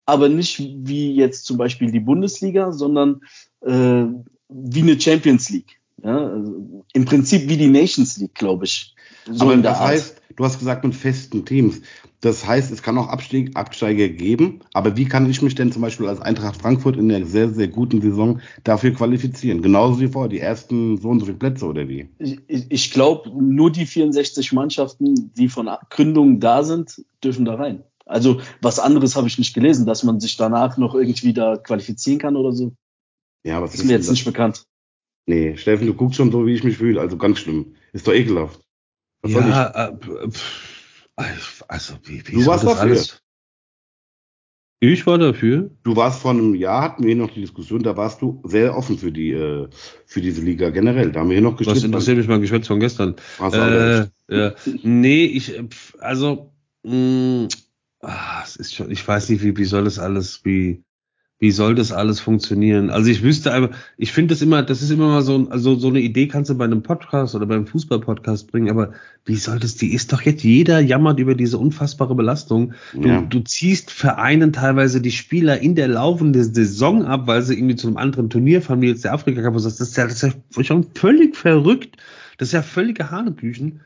aber nicht wie jetzt zum Beispiel die Bundesliga, sondern äh, wie eine Champions League. Ja, also Im Prinzip wie die Nations League, glaube ich. So Aber das heißt, du hast gesagt mit festen Teams. Das heißt, es kann auch Abstieg, Absteiger geben. Aber wie kann ich mich denn zum Beispiel als Eintracht Frankfurt in der sehr, sehr guten Saison dafür qualifizieren? Genauso wie vor, die ersten so und so viele Plätze oder wie? Ich, ich glaube, nur die 64 Mannschaften, die von Gründung da sind, dürfen da rein. Also was anderes habe ich nicht gelesen, dass man sich danach noch irgendwie da qualifizieren kann oder so. Ja, was ist mir jetzt das? nicht bekannt. Nee, Steffen, du guckst schon so, wie ich mich fühle. Also ganz schlimm. Ist doch ekelhaft. Was ja, äh, also wie, wie du warst dafür. Alles? Ich war dafür. Du warst vor einem Jahr, hatten wir hier noch die Diskussion, da warst du sehr offen für die äh, für diese Liga generell. Da haben wir hier noch gestritten. Was interessiert mich mein Geschwätz von gestern? Äh, ja. Nee, ich, also, mh, mm, ah, es ist schon, ich weiß nicht, wie, wie soll das alles, wie, wie soll das alles funktionieren? Also ich wüsste aber, ich finde das immer, das ist immer mal so, also so eine Idee kannst du bei einem Podcast oder beim Fußball-Podcast bringen, aber wie soll das, die ist doch jetzt, jeder jammert über diese unfassbare Belastung. Du, ja. du ziehst Vereinen teilweise die Spieler in der laufenden Saison ab, weil sie irgendwie zu einem anderen Turnier fahren, wie jetzt der Afrika Cup, das ist ja, das ist ja schon völlig verrückt. Das ist ja völlige Hanebüchen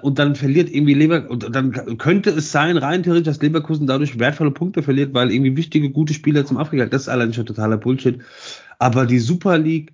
und dann verliert irgendwie Lever und dann könnte es sein, rein theoretisch, dass Leverkusen dadurch wertvolle Punkte verliert, weil irgendwie wichtige, gute Spieler zum Afrika, das ist allein schon totaler Bullshit. Aber die Super League,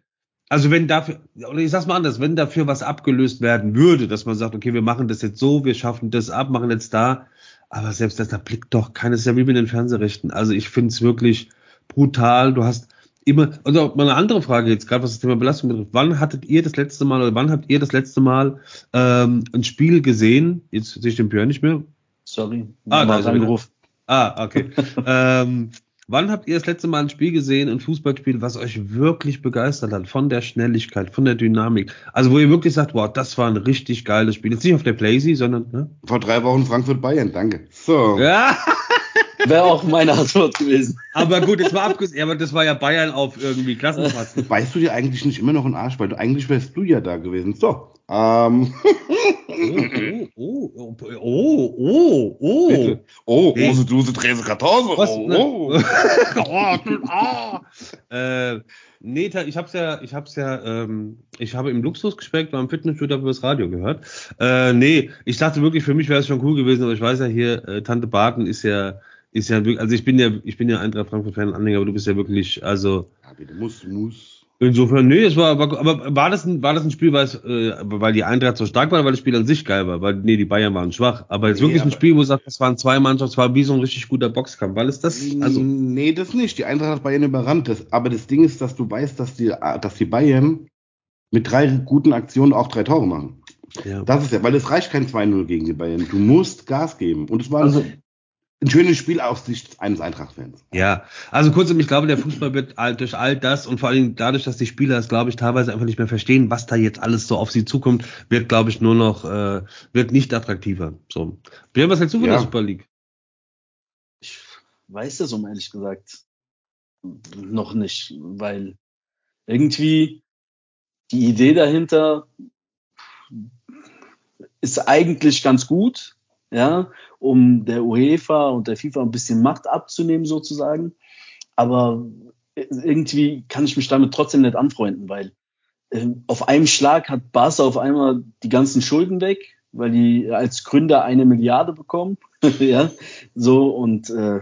also wenn dafür, oder ich sag's mal anders, wenn dafür was abgelöst werden würde, dass man sagt, okay, wir machen das jetzt so, wir schaffen das ab, machen jetzt da, aber selbst das, da blickt doch keines ja wie mit den Fernsehrechten. Also ich finde es wirklich brutal. Du hast immer, also mal eine andere Frage jetzt, gerade was das Thema Belastung betrifft. Wann hattet ihr das letzte Mal oder wann habt ihr das letzte Mal ähm, ein Spiel gesehen? Jetzt sehe ich den Björn nicht mehr. Sorry, ah, da ist angerufen. Ah, okay. ähm, wann habt ihr das letzte Mal ein Spiel gesehen, ein Fußballspiel, was euch wirklich begeistert hat? Von der Schnelligkeit, von der Dynamik. Also wo ihr wirklich sagt, wow, das war ein richtig geiles Spiel. Jetzt nicht auf der Playsee, sondern ne? vor drei Wochen Frankfurt Bayern. Danke. So. Ja. Wäre auch meine Antwort gewesen. Aber gut, jetzt war abgesehen, aber das war ja Bayern auf irgendwie Klassenplatz. Weißt du dir eigentlich nicht immer noch einen Arsch, weil du eigentlich wärst du ja da gewesen. So. Ähm. Oh, oh, oh, oh, oh, oh. Bitte. Oh, hey. Ose, Duse, Trese, Kartose. Was? Oh, oh. oh, äh, nee, ich hab's ja, ich hab's ja, ähm, ich habe im Luxusgespräch beim Fitnessstudio über das Radio gehört. Äh, nee, ich dachte wirklich, für mich wäre es schon cool gewesen, aber ich weiß ja hier, äh, Tante Barton ist ja, ist ja wirklich, also ich bin ja, ich bin ja Eintracht Frankfurt-Fan Anhänger, aber du bist ja wirklich, also. Ja, bitte, muss, muss. Insofern, nee, es war, war aber war das ein, war das ein Spiel, weil, es, äh, weil die Eintracht so stark war, oder weil das Spiel an sich geil war? Weil, nee, die Bayern waren schwach. Aber jetzt nee, wirklich ein Spiel, wo du sagst, das waren zwei Mannschaften, es war wie so ein richtig guter Boxkampf. Weil es das, also. Nee, das nicht. Die Eintracht hat Bayern überrannt. Das, aber das Ding ist, dass du weißt, dass die, dass die Bayern mit drei guten Aktionen auch drei Tore machen. Ja. Das ist ja, weil es reicht kein 2-0 gegen die Bayern. Du musst Gas geben. Und es war also, ein schönes Spiel aus Sicht eines Eintracht-Fans. Ja, also kurzum, ich glaube, der Fußball wird durch all das und vor allem dadurch, dass die Spieler es, glaube ich, teilweise einfach nicht mehr verstehen, was da jetzt alles so auf sie zukommt, wird, glaube ich, nur noch, äh, wird nicht attraktiver. So. Björn, was hältst du von ja. der Super League? Ich weiß das, um ehrlich gesagt, noch nicht, weil irgendwie die Idee dahinter ist eigentlich ganz gut, ja, um der UEFA und der FIFA ein bisschen Macht abzunehmen sozusagen. Aber irgendwie kann ich mich damit trotzdem nicht anfreunden, weil äh, auf einem Schlag hat Barca auf einmal die ganzen Schulden weg, weil die als Gründer eine Milliarde bekommen. ja, so und äh,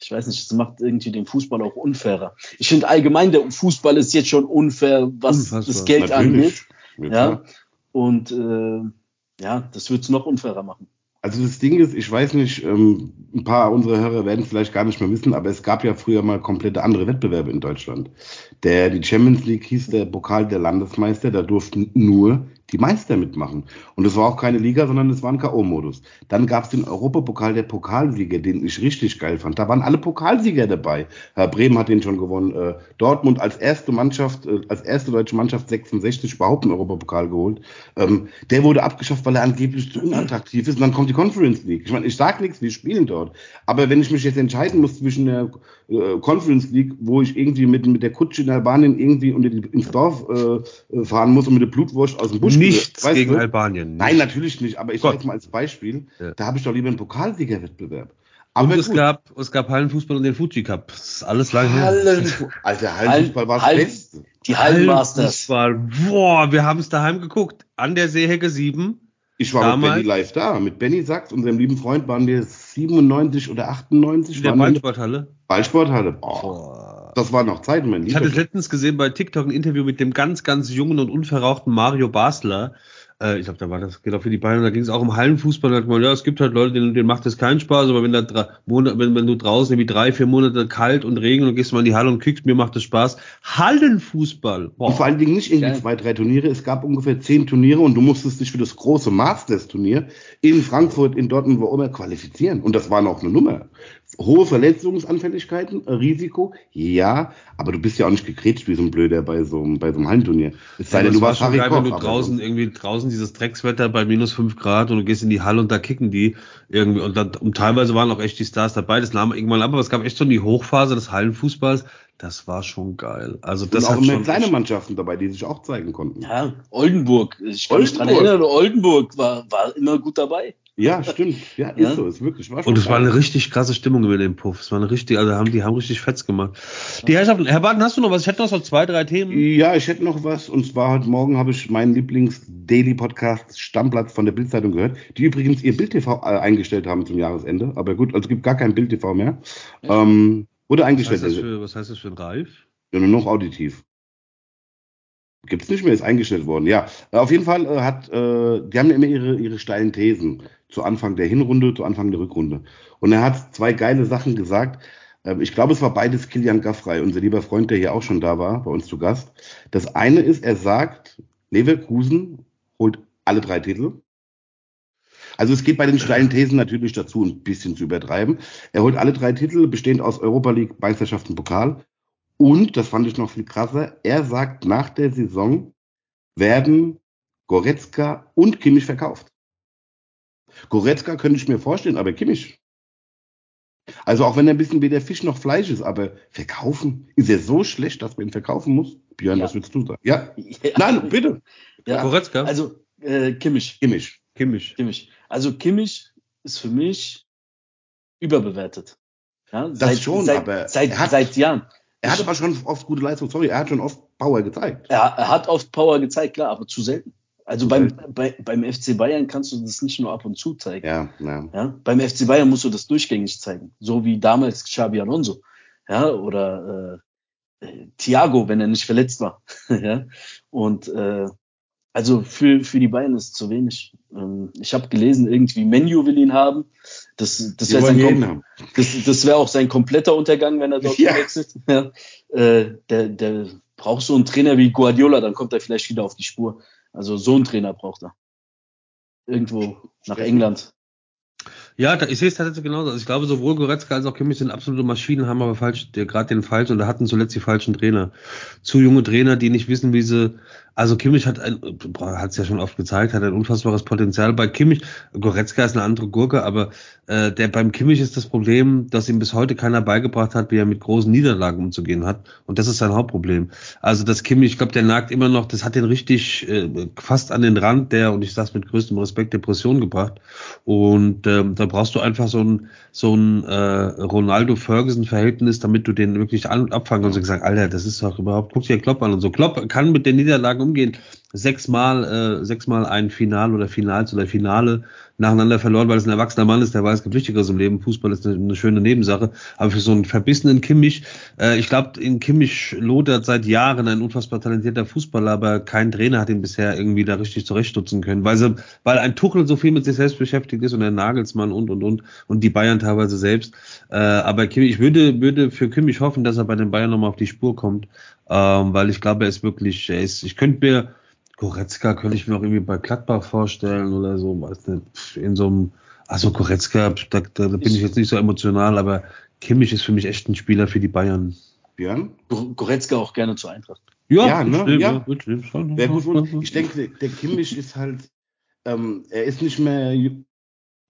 ich weiß nicht, das macht irgendwie den Fußball auch unfairer. Ich finde allgemein, der Fußball ist jetzt schon unfair, was Unfassbar. das Geld Natürlich. angeht. Ja, und äh, ja, das wird es noch unfairer machen. Also das Ding ist, ich weiß nicht, ähm, ein paar unserer Hörer werden es vielleicht gar nicht mehr wissen, aber es gab ja früher mal komplette andere Wettbewerbe in Deutschland. Der, die Champions League hieß der Pokal der Landesmeister, da durften nur die Meister mitmachen. Und es war auch keine Liga, sondern es war ein K.O.-Modus. Dann gab es den Europapokal der Pokalsieger, den ich richtig geil fand. Da waren alle Pokalsieger dabei. Herr Bremen hat den schon gewonnen. Äh, Dortmund als erste Mannschaft, äh, als erste deutsche Mannschaft 66 überhaupt einen Europapokal geholt. Ähm, der wurde abgeschafft, weil er angeblich zu unattraktiv ist. Und dann kommt die Conference League. Ich meine, ich sag nichts, wir spielen dort. Aber wenn ich mich jetzt entscheiden muss zwischen der äh, Conference League, wo ich irgendwie mit, mit der Kutsche in Albanien irgendwie unter die, ins Dorf fahren muss und mit der Blutwurst aus dem Busch Nichts weißt gegen du? Albanien. Nein, natürlich nicht. Aber ich sage jetzt mal als Beispiel, ja. da habe ich doch lieber einen Pokalsiegerwettbewerb. Aber und es gab, es gab Hallenfußball und den Fuji Cup. Das ist alles lange Hallen, her. Alter, Hallenfußball war das Hallen, Beste. Die Hallenmasters. Boah, wir haben es daheim geguckt. An der Seehecke 7. Ich war Damals. mit Benny live da. Mit Benny Sachs, unserem lieben Freund, waren wir 97 oder 98. In der Ballsporthalle? Ballsporthalle. Boah. Boah. Das war noch Zeit, mein Lieber. Ich hatte letztens gesehen bei TikTok ein Interview mit dem ganz, ganz jungen und unverrauchten Mario Basler äh, ich glaube, da war das geht auch für die Bayern, da ging es auch um Hallenfußball, da hat man, ja, es gibt halt Leute, denen, denen macht das keinen Spaß, aber wenn da drei Monate, wenn, wenn du draußen irgendwie drei, vier Monate kalt und Regen und gehst mal in die Halle und kickst, mir macht das Spaß. Hallenfußball. Boah. Und vor allen Dingen nicht irgendwie ja. zwei, drei Turniere, es gab ungefähr zehn Turniere und du musstest dich für das große Masters-Turnier in Frankfurt, in Dortmund, wo immer qualifizieren. Und das war noch eine Nummer. Hohe Verletzungsanfälligkeiten, Risiko, ja, aber du bist ja auch nicht gekretscht wie so ein Blöder bei so, bei so einem Hallenturnier. Es sei denn, du warst Harry geil, Koch, wenn du draußen so. irgendwie draußen dieses Dreckswetter bei minus fünf Grad und du gehst in die Halle und da kicken die irgendwie und, dann, und teilweise waren auch echt die Stars dabei, das nahm irgendwann ab, aber es gab echt so die Hochphase des Hallenfußballs, das war schon geil. Also das und auch immer kleine Mannschaften dabei, die sich auch zeigen konnten. Ja, Oldenburg, ich kann Oldenburg. mich dran erinnern, Oldenburg war, war immer gut dabei. Ja, stimmt. Ja, ist ja. so, ist wirklich. War und es war eine richtig krasse Stimmung über den Puff. Es war eine richtig, also haben, die haben richtig fetz gemacht. Die Herrschaften, Herr Barton, hast du noch was? Ich hätte noch so zwei, drei Themen. Ja, ich hätte noch was. Und zwar heute Morgen habe ich meinen Lieblings-Daily-Podcast Stammplatz von der Bildzeitung gehört, die übrigens ihr Bild-TV äh, eingestellt haben zum Jahresende. Aber gut, also es gibt gar kein Bild-TV mehr. Ähm, wurde eingestellt. Was heißt, das für, was heißt das für ein Reif? Ja, nur noch auditiv. Gibt's nicht mehr, ist eingestellt worden. Ja, auf jeden Fall äh, hat, äh, die haben immer ihre, ihre steilen Thesen zu Anfang der Hinrunde, zu Anfang der Rückrunde. Und er hat zwei geile Sachen gesagt. Ähm, ich glaube, es war beides Kilian Gaffrey, unser lieber Freund, der hier auch schon da war, bei uns zu Gast. Das eine ist, er sagt, Leverkusen holt alle drei Titel. Also es geht bei den steilen Thesen natürlich dazu, ein bisschen zu übertreiben. Er holt alle drei Titel, bestehend aus Europa League, Meisterschaft und Pokal. Und, das fand ich noch viel krasser, er sagt, nach der Saison werden Goretzka und Kimmich verkauft. Goretzka könnte ich mir vorstellen, aber Kimmich. Also auch wenn er ein bisschen wie der Fisch noch Fleisch ist, aber verkaufen, ist er so schlecht, dass man ihn verkaufen muss? Björn, ja. was willst du sagen? Ja? ja. Nein, bitte. Ja. Goretzka? Also äh, Kimmich. Kimmich. Kimmich. Kimmich. Also Kimmich ist für mich überbewertet. Ja, das seit, schon, seit, aber seit, hat, seit Jahren. Er hat aber schon oft gute Leistung, sorry, er hat schon oft Power gezeigt. Er, er hat oft Power gezeigt, klar, aber zu selten. Also beim, bei, beim FC Bayern kannst du das nicht nur ab und zu zeigen. Ja, ja. ja, Beim FC Bayern musst du das durchgängig zeigen. So wie damals Xabi Alonso. Ja, oder äh, äh Thiago, wenn er nicht verletzt war. ja. Und äh, also für, für die Bayern ist es zu wenig. Ähm, ich habe gelesen, irgendwie Menu will ihn haben. Das, das wäre sein das, das wär auch sein kompletter Untergang, wenn er dort ja. wechselt. Ja. Äh, der, der braucht so einen Trainer wie Guardiola, dann kommt er vielleicht wieder auf die Spur. Also so einen Trainer braucht er. Irgendwo nach England. Ja, da, ich sehe es tatsächlich genauso. Also ich glaube, sowohl Goretzka als auch Kimmich sind absolute Maschinen, haben aber falsch, gerade den falschen oder hatten zuletzt die falschen Trainer. Zu junge Trainer, die nicht wissen, wie sie, also Kimmich hat ein, hat es ja schon oft gezeigt, hat ein unfassbares Potenzial. Bei Kimmich, Goretzka ist eine andere Gurke, aber äh, der beim Kimmich ist das Problem, dass ihm bis heute keiner beigebracht hat, wie er mit großen Niederlagen umzugehen hat. Und das ist sein Hauptproblem. Also das Kimmich, ich glaube, der nagt immer noch, das hat den richtig äh, fast an den Rand der, und ich sage mit größtem Respekt, Depression gebracht. Und ähm, da brauchst du einfach so ein, so ein äh, Ronaldo-Ferguson-Verhältnis, damit du den wirklich an und abfangen kannst und sagen, Alter, das ist doch überhaupt, guck dir Klopp an und so. Klopp kann mit den Niederlagen umgehen. Sechsmal, äh, sechsmal ein Final oder Finals oder Finale nacheinander verloren, weil es ein erwachsener Mann ist, der weiß, es gibt Wichtigeres im Leben. Fußball ist eine, eine schöne Nebensache. Aber für so einen verbissenen Kimmich, äh, ich glaube, in Kimmich lodert seit Jahren ein unfassbar talentierter Fußballer, aber kein Trainer hat ihn bisher irgendwie da richtig zurechtstutzen können, weil, sie, weil ein Tuchel so viel mit sich selbst beschäftigt ist und der Nagelsmann und, und, und, und die Bayern teilweise selbst. Äh, aber Kimmich, ich würde, würde für Kimmich hoffen, dass er bei den Bayern nochmal auf die Spur kommt, ähm, weil ich glaube, er ist wirklich, er ist, ich könnte mir, Goretzka könnte ich mir auch irgendwie bei Gladbach vorstellen oder so, weiß nicht, in so einem, also Goretzka, da, da, bin ich jetzt nicht so emotional, aber Kimmich ist für mich echt ein Spieler für die Bayern. Björn? Goretzka auch gerne zur Eintracht. Ja, ja, ne? Stimmt, ja. ja schon. gut. Ich denke, der Kimmich ist halt, ähm, er ist nicht mehr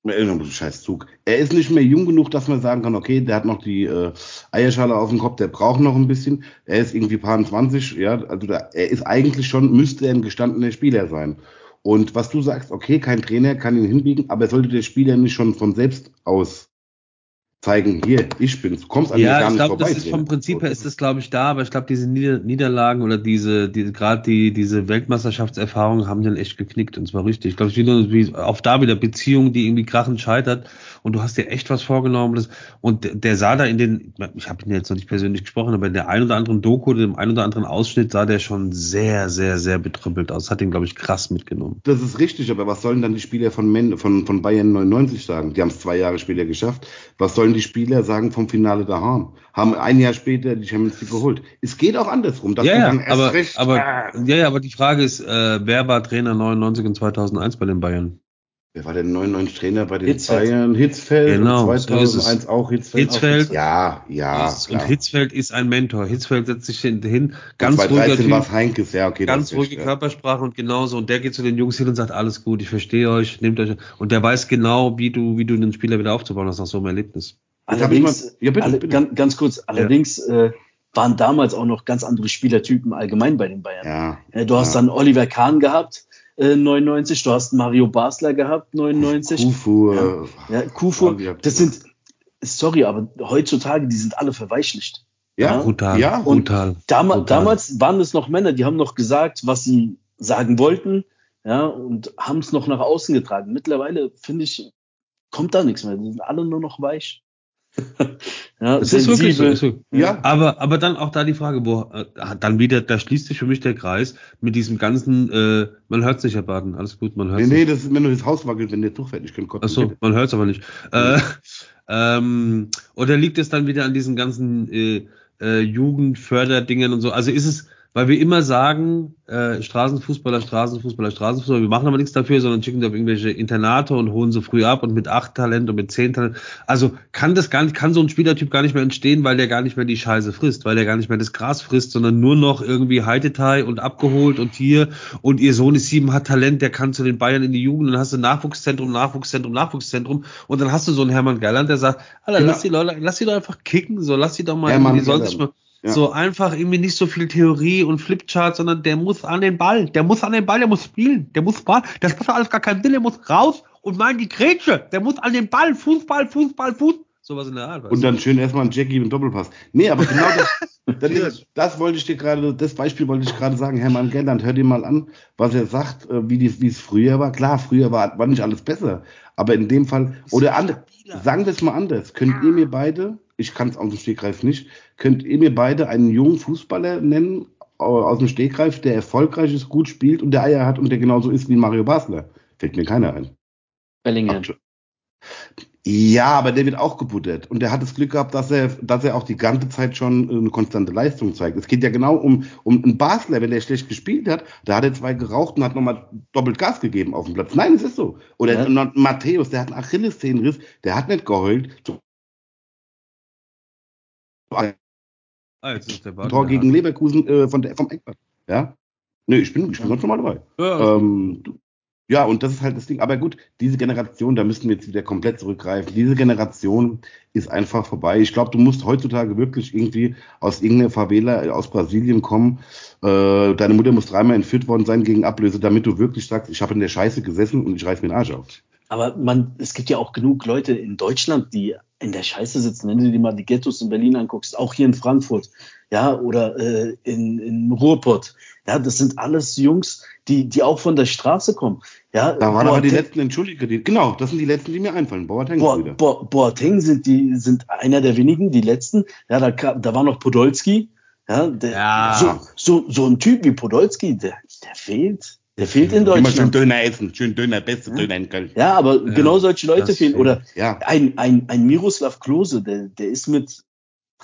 Zug. Er ist nicht mehr jung genug, dass man sagen kann, okay, der hat noch die äh, Eierschale auf dem Kopf, der braucht noch ein bisschen. Er ist irgendwie paar 20, ja, also da, er ist eigentlich schon, müsste er ein gestandener Spieler sein. Und was du sagst, okay, kein Trainer kann ihn hinbiegen, aber er sollte der Spieler nicht schon von selbst aus zeigen, hier, ich bin's, du kommst an ja, mir gar nicht glaub, vorbei. Ja, ich glaube, das ist vom Prinzip her ist das, glaube ich, da, aber ich glaube, diese Nieder Niederlagen oder diese, diese gerade die, diese Weltmeisterschaftserfahrungen haben den echt geknickt und zwar richtig. Ich glaube, wie auf da wieder Beziehungen, die irgendwie krachend scheitert und du hast dir echt was vorgenommen und der sah da in den, ich habe ihn jetzt noch nicht persönlich gesprochen, aber in der ein oder anderen Doku, dem ein oder anderen Ausschnitt sah der schon sehr, sehr, sehr betrüppelt aus. Das hat ihn, glaube ich, krass mitgenommen. Das ist richtig, aber was sollen dann die Spieler von, von, von Bayern 99 sagen? Die haben es zwei Jahre später geschafft. Was sollen die Spieler sagen vom Finale daheim? Haben ein Jahr später die Champions League geholt. Es geht auch andersrum. Das ja, ja, aber, recht, aber, ah. ja, ja, aber die Frage ist, äh, wer war Trainer 99 und 2001 bei den Bayern? Wer war denn 99 Trainer bei den Hitzfeld. Bayern? Hitzfeld. Genau. 2001 auch Hitzfeld. Hitzfeld. Auch. Ja, ja. Ist, und Hitzfeld ist ein Mentor. Hitzfeld setzt sich hin, ganz Heinkes. Ja, okay, ganz ruhige ja. Körpersprache und genauso. Und der geht zu den Jungs hin und sagt, alles gut, ich verstehe euch, nehmt euch. Und der weiß genau, wie du, wie du den Spieler wieder aufzubauen hast nach so einem Erlebnis. Allerdings, ja, bitte, alle, bitte. Ganz, ganz, kurz, allerdings ja. äh, waren damals auch noch ganz andere Spielertypen allgemein bei den Bayern. Ja, äh, du hast dann Oliver Kahn gehabt, äh, 99, du hast Mario Basler gehabt, 99. Kufu. Ja, ja Kufu. Das sind, sorry, aber heutzutage, die sind alle verweichlicht. Ja, brutal. Ja, brutal. Dam brutal. Damals waren es noch Männer, die haben noch gesagt, was sie sagen wollten, ja, und haben es noch nach außen getragen. Mittlerweile, finde ich, kommt da nichts mehr. Die sind alle nur noch weich. ja, das ist wirklich so. Ist so. Ja. Aber, aber dann auch da die Frage, wo, äh, dann wieder, da schließt sich für mich der Kreis mit diesem ganzen, äh, man hört sich ja baden, alles gut, man hört Nee, nee, das ist, wenn du das Haus wackelt, wenn der Tuch fertig kommt. Achso, man hört es aber nicht. Äh, ähm, oder liegt es dann wieder an diesen ganzen äh, äh, Jugendförderdingen und so? Also ist es, weil wir immer sagen, äh, Straßenfußballer, Straßenfußballer, Straßenfußballer, wir machen aber nichts dafür, sondern schicken die auf irgendwelche Internate und holen sie früh ab und mit acht Talent und mit zehn Talent. Also kann das gar nicht, kann so ein Spielertyp gar nicht mehr entstehen, weil der gar nicht mehr die Scheiße frisst, weil der gar nicht mehr das Gras frisst, sondern nur noch irgendwie Heidetei und abgeholt und hier und ihr Sohn ist sieben, hat Talent, der kann zu den Bayern in die Jugend, dann hast du Nachwuchszentrum, Nachwuchszentrum, Nachwuchszentrum und dann hast du so einen Hermann Geiland, der sagt, Alter, genau. lass die Leute, lass die doch einfach kicken, so lass die doch mal, Hermann die sollen sich mal ja. So einfach irgendwie nicht so viel Theorie und Flipchart, sondern der muss an den Ball. Der muss an den Ball, der muss spielen. Der muss Ball. Das kostet alles gar keinen Sinn. Der muss raus und mal in die Grätsche. Der muss an den Ball. Fußball, Fußball, Fußball. Sowas in der Art. Und dann schön erstmal ein Jackie mit Doppelpass. Nee, aber genau das, das, das wollte ich dir gerade, das Beispiel wollte ich gerade sagen, Hermann Gelland, hör dir mal an, was er sagt, äh, wie es früher war. Klar, früher war, war nicht alles besser. Aber in dem Fall, oder andere, sagen wir es mal anders. Könnt ihr mir beide ich kann es aus dem Stegreif nicht. Könnt ihr mir beide einen jungen Fußballer nennen aus dem Stegreif, der erfolgreich ist, gut spielt und der Eier hat und der genauso ist wie Mario Basler? Fällt mir keiner ein. Bellingham. Ja, aber der wird auch gebuttert. Und der hat das Glück gehabt, dass er, dass er auch die ganze Zeit schon eine konstante Leistung zeigt. Es geht ja genau um, um einen Basler, wenn der schlecht gespielt hat, da hat er zwei geraucht und hat nochmal doppelt Gas gegeben auf dem Platz. Nein, es ist so. Oder ja. Matthäus, der hat einen Achillessehnenriss, der hat nicht geheult. Ah, jetzt ist der Tor gegen Leverkusen äh, von der, vom Eckball. Ja? Nö, ich bin, ich bin ganz normal dabei. Ja, ähm, Ja, und das ist halt das Ding. Aber gut, diese Generation, da müssten wir jetzt wieder komplett zurückgreifen. Diese Generation ist einfach vorbei. Ich glaube, du musst heutzutage wirklich irgendwie aus irgendeiner Favela aus Brasilien kommen. Äh, deine Mutter muss dreimal entführt worden sein gegen Ablöse, damit du wirklich sagst, ich habe in der Scheiße gesessen und ich reiß mir den Arsch auf. Aber man, es gibt ja auch genug Leute in Deutschland, die in der Scheiße sitzen. Wenn du dir mal die Ghettos in Berlin anguckst, auch hier in Frankfurt, ja, oder äh, in, in Ruhrpott, ja, das sind alles Jungs, die, die auch von der Straße kommen. Ja, da waren aber die letzten, entschuldige, die, genau, das sind die letzten, die mir einfallen. Boateng Bo Bo Boateng sind die, sind einer der wenigen, die letzten. Ja, da, da war noch Podolski. Ja, der, ja. So, so, so ein Typ wie Podolski, der, der fehlt. Der fehlt in Deutschland. Immer schön Döner essen, schön Döner, beste ja. Döner in Köln. Ja, aber ja, genau solche Leute fehlen. Oder ja. ein, ein, ein Miroslav Klose, der, der ist mit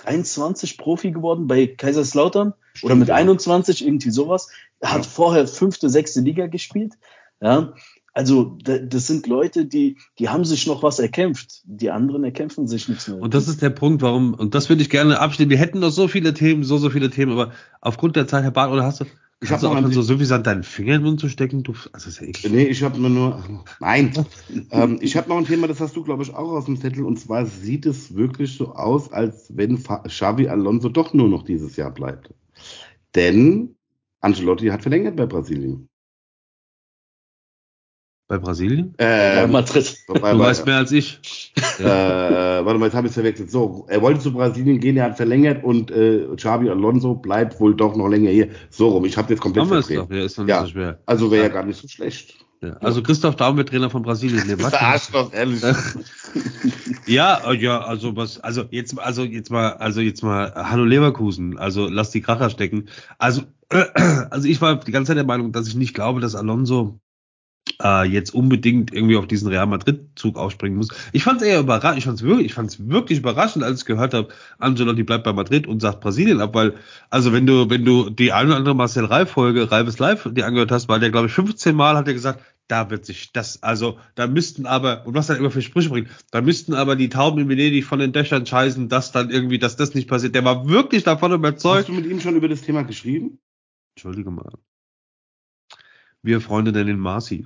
23 Profi geworden bei Kaiserslautern Stimmt, oder mit ja. 21, irgendwie sowas. Er hat vorher fünfte, sechste Liga gespielt. Ja, also das sind Leute, die, die haben sich noch was erkämpft. Die anderen erkämpfen sich nichts mehr. Und das ist der Punkt, warum, und das würde ich gerne abstimmen. Wir hätten noch so viele Themen, so, so viele Themen, aber aufgrund der Zeit, Herr Barth, oder hast du, ich habe auch so suffisant deinen Finger in den Mund zu stecken. Du, also ist ja echt. Nee, ich habe nur nur. Nein. ähm, ich habe noch ein Thema, das hast du, glaube ich, auch aus dem Zettel. Und zwar sieht es wirklich so aus, als wenn Xavi Alonso doch nur noch dieses Jahr bleibt. Denn Ancelotti hat verlängert bei Brasilien. Bei Brasilien? Äh, bei Madrid. Bei, du weißt mehr als ich. Äh, warte mal, jetzt habe ich es verwechselt. So, er wollte zu Brasilien gehen, er hat verlängert und äh, Xabi Alonso bleibt wohl doch noch länger hier. So rum, ich habe jetzt komplett verdreht. Ja, ist doch nicht ja, so schwer. Also wäre ja. ja gar nicht so schlecht. Ja, also Christoph Daum wird Trainer von Brasilien. Nee, was? doch, ehrlich. ja, ja, also was, also jetzt, also jetzt mal, also jetzt mal, Hallo Leverkusen, also lass die Kracher stecken. Also, äh, also ich war die ganze Zeit der Meinung, dass ich nicht glaube, dass Alonso äh, jetzt unbedingt irgendwie auf diesen Real Madrid-Zug aufspringen muss. Ich fand es eher überraschend, ich fand es wirklich, ich fand's wirklich überraschend, als ich gehört habe, Angelotti bleibt bei Madrid und sagt Brasilien ab, weil, also wenn du, wenn du die eine oder andere Marcel Reif-Folge, Reifes Live, die angehört hast, war der, glaube ich, 15 Mal hat er gesagt, da wird sich das, also da müssten aber, und was er immer für Sprüche bringt, da müssten aber die Tauben in Venedig von den Dächern scheißen, dass dann irgendwie, dass das nicht passiert. Der war wirklich davon überzeugt. Hast du mit ihm schon über das Thema geschrieben? Entschuldige mal. Wir Freunde nennen Marci.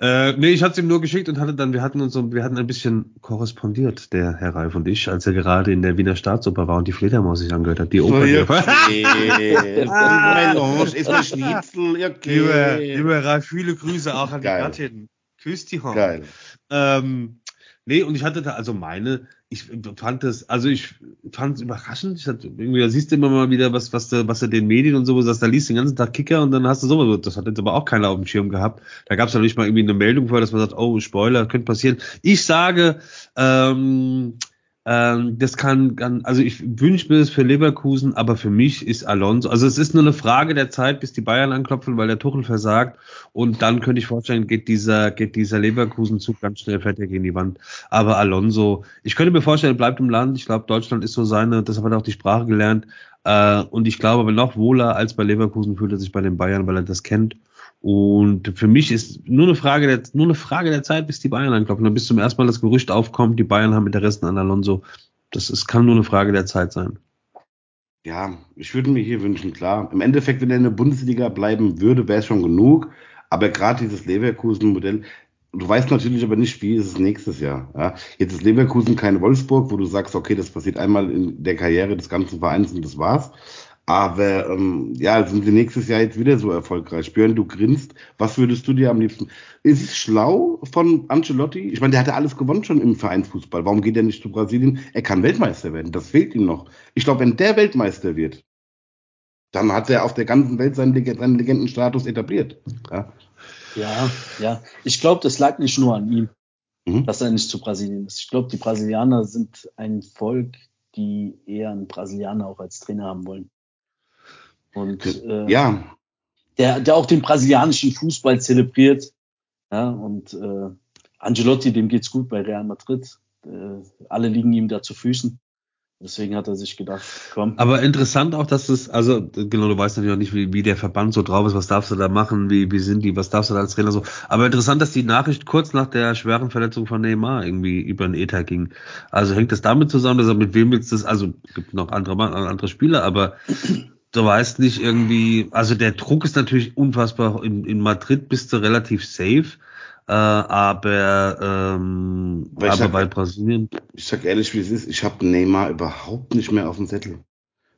Äh, nee, ich hatte es ihm nur geschickt und hatte dann, wir hatten uns so, wir hatten ein bisschen korrespondiert, der Herr Reif und ich, als er gerade in der Wiener Staatsoper war und die Fledermaus sich angehört hat. Die Oper. Okay. ah, ist mein Schnitzel, okay. Lieber, lieber Ralf, viele Grüße auch an die Gattin. Grüß die Horn. Geil. Ähm, Nee, und ich hatte da, also meine, ich fand das, also ich fand es überraschend. Ich hatte, irgendwie, da siehst du immer mal wieder, was, was, was du den Medien und sowas, da liest du den ganzen Tag Kicker und dann hast du sowas. Das hat jetzt aber auch keiner auf dem Schirm gehabt. Da gab es natürlich mal irgendwie eine Meldung vorher, dass man sagt, oh, Spoiler, könnte passieren. Ich sage, ähm, ähm, das kann, kann, also ich wünsche mir das für Leverkusen, aber für mich ist Alonso, also es ist nur eine Frage der Zeit, bis die Bayern anklopfen, weil der Tuchel versagt und dann könnte ich vorstellen, geht dieser, geht dieser Leverkusen-Zug ganz schnell fertig gegen die Wand. Aber Alonso, ich könnte mir vorstellen, er bleibt im Land. Ich glaube, Deutschland ist so seine, deshalb hat er auch die Sprache gelernt. Äh, und ich glaube aber noch wohler als bei Leverkusen fühlt er sich bei den Bayern, weil er das kennt. Und für mich ist nur eine Frage der, nur eine Frage der Zeit, bis die Bayern anklopfen. Dann bis zum ersten Mal das Gerücht aufkommt, die Bayern haben Interessen an Alonso. Das ist, kann nur eine Frage der Zeit sein. Ja, ich würde mir hier wünschen, klar. Im Endeffekt, wenn er in der Bundesliga bleiben würde, wäre es schon genug. Aber gerade dieses Leverkusen-Modell, du weißt natürlich aber nicht, wie ist es nächstes Jahr. Ja? Jetzt ist Leverkusen kein Wolfsburg, wo du sagst, okay, das passiert einmal in der Karriere des ganzen Vereins und das war's. Aber ähm, ja, sind wir nächstes Jahr jetzt wieder so erfolgreich? Björn, du grinst. Was würdest du dir am liebsten? Ist es schlau von Ancelotti? Ich meine, der hat ja alles gewonnen schon im Vereinsfußball. Warum geht er nicht zu Brasilien? Er kann Weltmeister werden. Das fehlt ihm noch. Ich glaube, wenn der Weltmeister wird, dann hat er auf der ganzen Welt seinen, Leg seinen Legendenstatus etabliert. Ja, ja. ja. Ich glaube, das lag nicht nur an ihm, mhm. dass er nicht zu Brasilien ist. Ich glaube, die Brasilianer sind ein Volk, die eher einen Brasilianer auch als Trainer haben wollen. Und äh, ja. Der, der auch den brasilianischen Fußball zelebriert. Ja, und äh, Angelotti, dem geht's gut bei Real Madrid. Äh, alle liegen ihm da zu Füßen. Deswegen hat er sich gedacht, komm. Aber interessant auch, dass es, also genau, du weißt natürlich auch nicht, wie, wie der Verband so drauf ist, was darfst du da machen, wie, wie sind die, was darfst du da als Trainer so. Aber interessant, dass die Nachricht kurz nach der schweren Verletzung von Neymar irgendwie über den Ether ging. Also hängt das damit zusammen, dass er mit wem willst du das, also gibt noch andere, andere Spieler, aber du weißt nicht irgendwie, also der Druck ist natürlich unfassbar. In, in Madrid bist du relativ safe. Äh, aber ähm, aber sag, bei Brasilien. Ich sag ehrlich, wie es ist, ich habe Neymar überhaupt nicht mehr auf dem Zettel.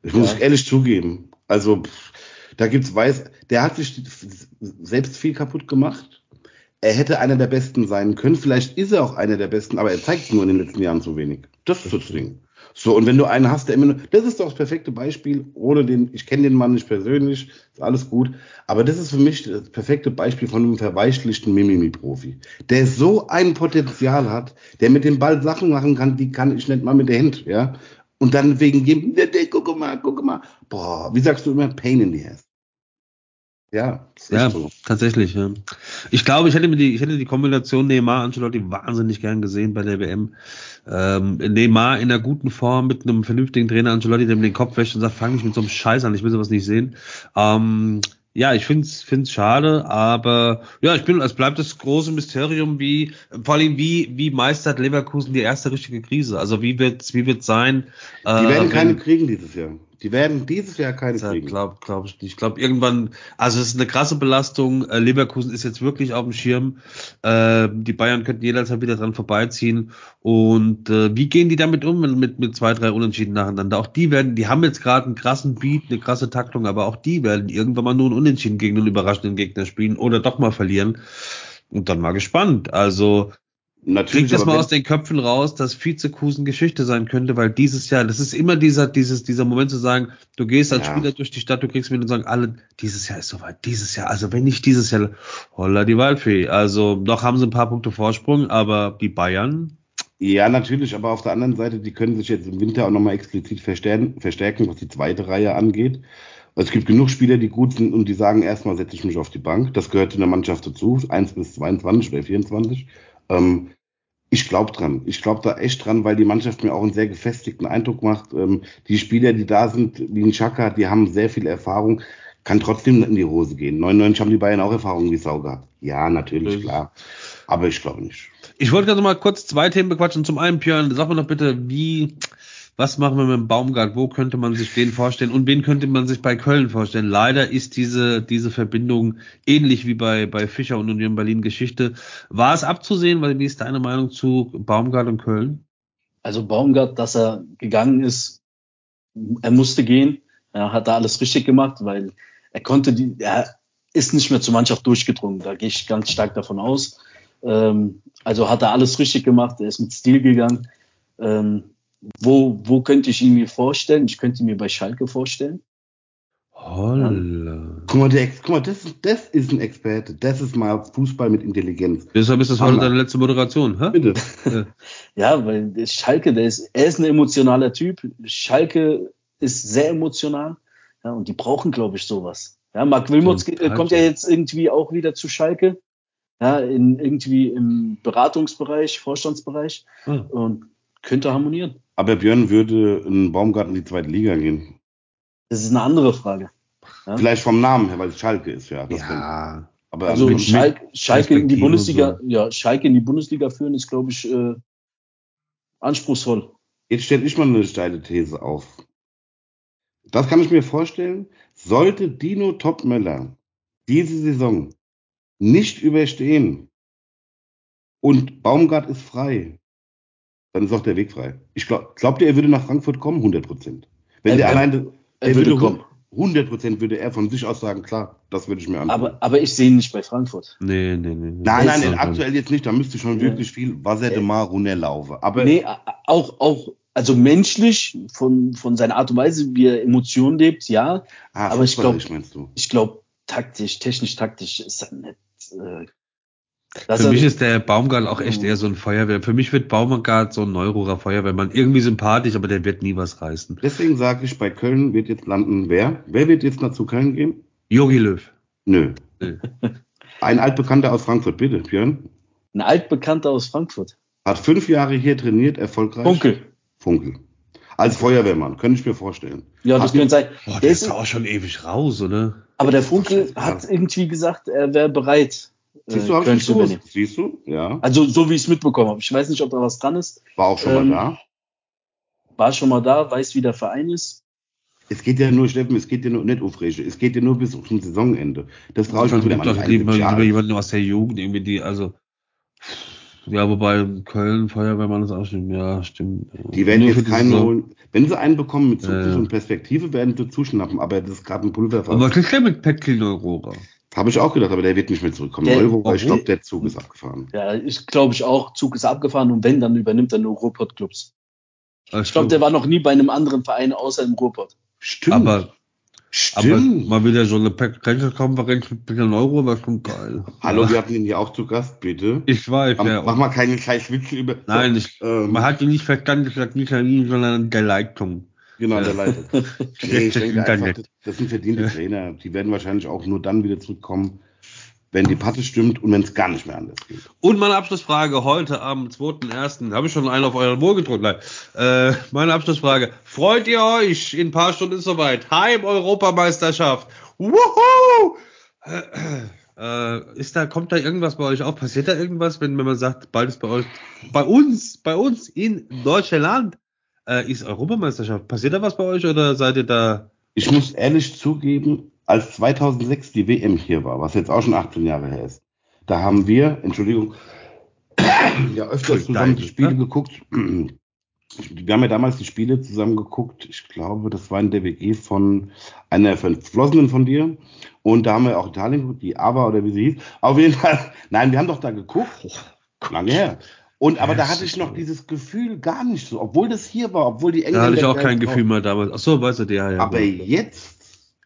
Ich muss ja. ehrlich zugeben. Also pff, da gibt's weiß, der hat sich selbst viel kaputt gemacht. Er hätte einer der Besten sein können. Vielleicht ist er auch einer der Besten, aber er zeigt nur in den letzten Jahren zu wenig. Das ist das Ding. So, und wenn du einen hast, der immer nur, das ist doch das perfekte Beispiel, ohne den, ich kenne den Mann nicht persönlich, ist alles gut, aber das ist für mich das perfekte Beispiel von einem verweichlichten Mimimi-Profi, der so ein Potenzial hat, der mit dem Ball Sachen machen kann, die kann ich nicht mal mit der Hand, ja, und dann wegen jedem, guck mal, guck mal, boah, wie sagst du immer, Pain in the ass. Ja, ja so. tatsächlich. Ja. Ich glaube, ich hätte mir die, ich hätte die Kombination Neymar Ancelotti wahnsinnig gern gesehen bei der WM. Ähm, Neymar in einer guten Form mit einem vernünftigen Trainer Ancelotti, der mir den Kopf wäscht und sagt, fang nicht mit so einem Scheiß an, ich will sowas nicht sehen. Ähm, ja, ich find's find's schade, aber ja, ich bin, es bleibt das große Mysterium, wie vor allem wie wie meistert Leverkusen die erste richtige Krise? Also wie wird's wie wird's sein? Die äh, werden keine kriegen dieses Jahr. Die werden dieses Jahr keine ja, kriegen. Glaube glaub ich nicht. Ich glaube irgendwann, also es ist eine krasse Belastung. Äh, Leverkusen ist jetzt wirklich auf dem Schirm. Äh, die Bayern könnten jederzeit wieder dran vorbeiziehen. Und äh, wie gehen die damit um mit, mit zwei, drei Unentschieden nacheinander? Auch die werden, die haben jetzt gerade einen krassen Beat, eine krasse Taktung, aber auch die werden irgendwann mal nur ein Unentschieden gegen einen überraschenden Gegner spielen oder doch mal verlieren. Und dann mal gespannt. Also Natürlich, Kriegt das mal aus den Köpfen raus, dass Vizekusen Geschichte sein könnte, weil dieses Jahr, das ist immer dieser, dieses, dieser Moment zu sagen, du gehst als ja. Spieler durch die Stadt, du kriegst mir und sagen, alle, dieses Jahr ist soweit, dieses Jahr, also wenn nicht dieses Jahr, holla die Waldfee. Also noch haben sie ein paar Punkte Vorsprung, aber die Bayern. Ja, natürlich, aber auf der anderen Seite, die können sich jetzt im Winter auch nochmal explizit verstärken, verstärken, was die zweite Reihe angeht. Es gibt genug Spieler, die gut sind und die sagen, erstmal setze ich mich auf die Bank. Das gehört in der Mannschaft dazu, 1 bis 22 oder 24. Ähm, ich glaube dran. Ich glaube da echt dran, weil die Mannschaft mir auch einen sehr gefestigten Eindruck macht. Ähm, die Spieler, die da sind, wie ein Chaka, die haben sehr viel Erfahrung, kann trotzdem in die Hose gehen. 99 haben die Bayern auch Erfahrung wie Sau gehabt. Ja, natürlich, klar. Aber ich glaube nicht. Ich wollte gerade mal kurz zwei Themen bequatschen. Zum einen, Björn, sag mal doch bitte, wie was machen wir mit dem Baumgart? Wo könnte man sich den vorstellen? Und wen könnte man sich bei Köln vorstellen? Leider ist diese, diese Verbindung ähnlich wie bei, bei Fischer und Union Berlin Geschichte. War es abzusehen? Weil, wie ist deine Meinung zu Baumgart und Köln? Also Baumgart, dass er gegangen ist, er musste gehen. Er hat da alles richtig gemacht, weil er konnte die, er ist nicht mehr zur Mannschaft durchgedrungen. Da gehe ich ganz stark davon aus. Ähm, also hat er alles richtig gemacht. Er ist mit Stil gegangen. Ähm, wo, wo könnte ich ihn mir vorstellen? Ich könnte ihn mir bei Schalke vorstellen. Holla. Ja. Guck mal, der, guck mal das, das ist ein Experte. Das ist mal Fußball mit Intelligenz. Deshalb ist das heute deine letzte Moderation, hä? Bitte. ja, weil Schalke, der ist, er ist ein emotionaler Typ. Schalke ist sehr emotional. Ja, und die brauchen, glaube ich, sowas. Ja, Marc Wilmots kommt ja jetzt irgendwie auch wieder zu Schalke. Ja, in, irgendwie im Beratungsbereich, Vorstandsbereich. Hm. Und könnte harmonieren. Aber Björn würde in Baumgarten in die zweite Liga gehen. Das ist eine andere Frage. Ja? Vielleicht vom Namen her, weil es Schalke ist, ja. ja. Aber also, also Schalke, Schalke in die Bundesliga, so. ja, Schalke in die Bundesliga führen ist, glaube ich, äh, anspruchsvoll. Jetzt stelle ich mal eine steile These auf. Das kann ich mir vorstellen. Sollte Dino Topmöller diese Saison nicht überstehen und Baumgart ist frei, dann ist auch der Weg frei. Ich glaube, glaubt ihr, er würde nach Frankfurt kommen? 100 Prozent. Wenn er, der alleine, er würde, würde kommen. 100 Prozent würde er von sich aus sagen, klar, das würde ich mir anschauen. Aber, aber ich sehe ihn nicht bei Frankfurt. Nee, nee, nee. Nein, nein, nein aktuell jetzt nicht. Da müsste schon ja. wirklich viel Wasser de Mar runterlaufen. Aber nee, auch, auch, also menschlich, von, von seiner Art und Weise, wie er Emotionen lebt, ja. Ah, aber ich glaube, ich glaube, taktisch, technisch taktisch ist er nicht äh, das Für mich ist der Baumgart auch echt eher so ein Feuerwehr. Für mich wird Baumgart so ein Neururer Feuerwehrmann. Irgendwie sympathisch, aber der wird nie was reißen. Deswegen sage ich, bei Köln wird jetzt landen wer? Wer wird jetzt noch zu Köln gehen? Jogi Löw. Nö. Nö. Ein Altbekannter aus Frankfurt, bitte, Björn. Ein Altbekannter aus Frankfurt. Hat fünf Jahre hier trainiert, erfolgreich. Funkel. Funkel. Als Feuerwehrmann, könnte ich mir vorstellen. Ja, das könnte sein. Boah, der, der ist auch schon ewig raus, oder? Aber der Funkel hat irgendwie gesagt, er wäre bereit, Siehst du, äh, hab ich gewusst. Siehst du, ja. Also so wie ich es mitbekommen habe. Ich weiß nicht, ob da was dran ist. War auch schon ähm, mal da. War schon mal da, weiß, wie der Verein ist. Es geht ja nur, Steffen, es geht ja nur nicht auf Frische. Es geht ja nur bis zum Saisonende. Das traue ich mir wieder doch lieber, lieber jemanden aus der Jugend, irgendwie die, also, ja, wobei Köln, Feuerwehrmann ist auch schon, ja, stimmt. Die werden nur jetzt keinen holen. Wenn sie einen bekommen mit Zukunft äh, und Perspektive, werden sie zuschnappen, aber das ist gerade ein Pulverfass. Aber was ist denn mit Petkin Aurora? Habe ich auch gedacht, aber der wird nicht mehr zurückkommen. Der, Euro, weil ich glaube, der Zug ist abgefahren. Ja, ich glaube ich auch, Zug ist abgefahren und wenn, dann übernimmt er nur Ruhrpott-Clubs. Ich glaube, der war noch nie bei einem anderen Verein außer im Ruhrpott. Stimmt. Aber, Stimmt. aber mal wieder so eine Pressekonferenz mit Peter Euro war schon geil. Hallo, ja. wir hatten ihn ja auch zu Gast, bitte. Ich weiß, mach, ja. Mach mal keine scheiß Witze über. Nein, ich, ähm, man hat ihn nicht verstanden, gesagt, nicht an ihn, sondern an der Leitung. Genau, der Leitung. nee, einfach, das sind verdiente Trainer. Die werden wahrscheinlich auch nur dann wieder zurückkommen, wenn die Patte stimmt und wenn es gar nicht mehr anders geht. Und meine Abschlussfrage heute am 2.1. Habe ich schon einen auf euren Wohl gedrückt. Äh, meine Abschlussfrage. Freut ihr euch? In ein paar Stunden ist soweit. Heim-Europameisterschaft. Wuhu! Äh, ist da, kommt da irgendwas bei euch auf? Passiert da irgendwas, wenn, wenn man sagt, bald ist bei euch, bei uns, bei uns in Deutschland äh, ist Europameisterschaft. Passiert da was bei euch oder seid ihr da? Ich muss ehrlich zugeben, als 2006 die WM hier war, was jetzt auch schon 18 Jahre her ist, da haben wir, Entschuldigung, ja öfters zusammen die Spiele ne? geguckt. Wir haben ja damals die Spiele zusammen geguckt. Ich glaube, das war in der WG von einer Verflossenen von dir. Und da haben wir auch Italien geguckt, die Ava oder wie sie hieß. Auf jeden Fall, nein, wir haben doch da geguckt. Lange her. Und aber ja, da hatte ich noch dieses Gefühl gar nicht so, obwohl das hier war, obwohl die Engländer. Da hatte ich auch kein Gefühl mehr damals. Ach so, weißt du, ja, ja. Aber ja. jetzt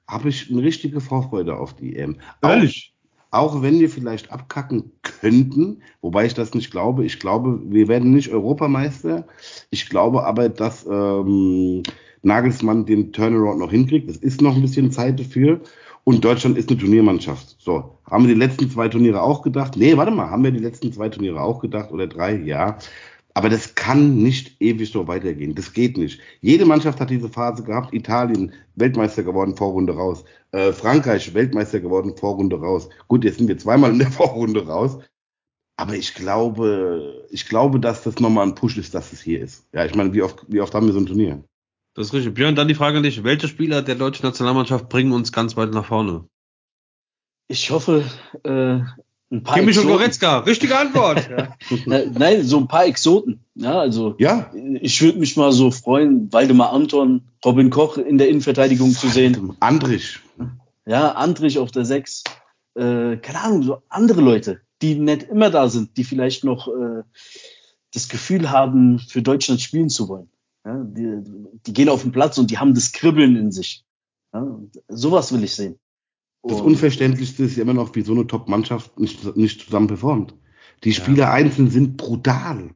habe ich eine richtige Vorfreude auf die EM. Ehrlich? Auch, auch wenn wir vielleicht abkacken könnten, wobei ich das nicht glaube. Ich glaube, wir werden nicht Europameister. Ich glaube aber, dass ähm, Nagelsmann den Turnaround noch hinkriegt. Es ist noch ein bisschen Zeit dafür. Und Deutschland ist eine Turniermannschaft. So, haben wir die letzten zwei Turniere auch gedacht? Nee, warte mal, haben wir die letzten zwei Turniere auch gedacht oder drei? Ja. Aber das kann nicht ewig so weitergehen. Das geht nicht. Jede Mannschaft hat diese Phase gehabt. Italien, Weltmeister geworden, Vorrunde raus. Äh, Frankreich, Weltmeister geworden, Vorrunde raus. Gut, jetzt sind wir zweimal in der Vorrunde raus. Aber ich glaube, ich glaube, dass das nochmal ein Push ist, dass es hier ist. Ja, ich meine, wie oft, wie oft haben wir so ein Turnier? Das ist richtig. Björn, dann die Frage an dich. Welche Spieler der deutschen Nationalmannschaft bringen uns ganz weit nach vorne? Ich hoffe, äh, ein paar Kimmich und Goretzka, richtige Antwort. Nein, so ein paar Exoten. Ja, also ja. ich würde mich mal so freuen, Waldemar Anton, Robin Koch in der Innenverteidigung zu sehen. Andrich. Ja, Andrich auf der Sechs. Äh, keine Ahnung, so andere Leute, die nicht immer da sind, die vielleicht noch äh, das Gefühl haben, für Deutschland spielen zu wollen. Ja, die, die gehen auf den Platz und die haben das Kribbeln in sich. Ja, sowas will ich sehen. Das Unverständlichste ist ja immer noch, wie so eine Top-Mannschaft nicht, nicht zusammen performt. Die Spieler ja. einzeln sind brutal.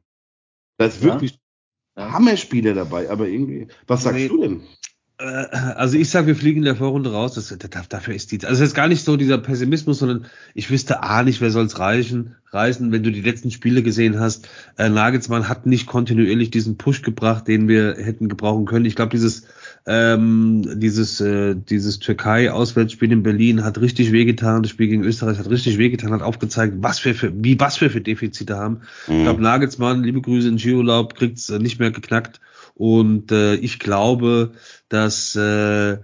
Da ist wirklich ja. Hammerspieler dabei, aber irgendwie, was sagst nee. du denn? Äh, also ich sage, wir fliegen in der Vorrunde raus. Das, das, dafür ist die. Also es ist gar nicht so dieser Pessimismus, sondern ich wüsste A nicht, wer soll's reichen, reißen, wenn du die letzten Spiele gesehen hast. Äh, Nagelsmann hat nicht kontinuierlich diesen Push gebracht, den wir hätten gebrauchen können. Ich glaube, dieses ähm, dieses äh, dieses Türkei-Auswärtsspiel in Berlin hat richtig wehgetan. Das Spiel gegen Österreich hat richtig wehgetan, hat aufgezeigt, was wir für wie was wir für Defizite haben. Mhm. Ich glaube, Nagelsmann, liebe Grüße in Skiurlaub, kriegt's äh, nicht mehr geknackt. Und äh, ich glaube, dass äh,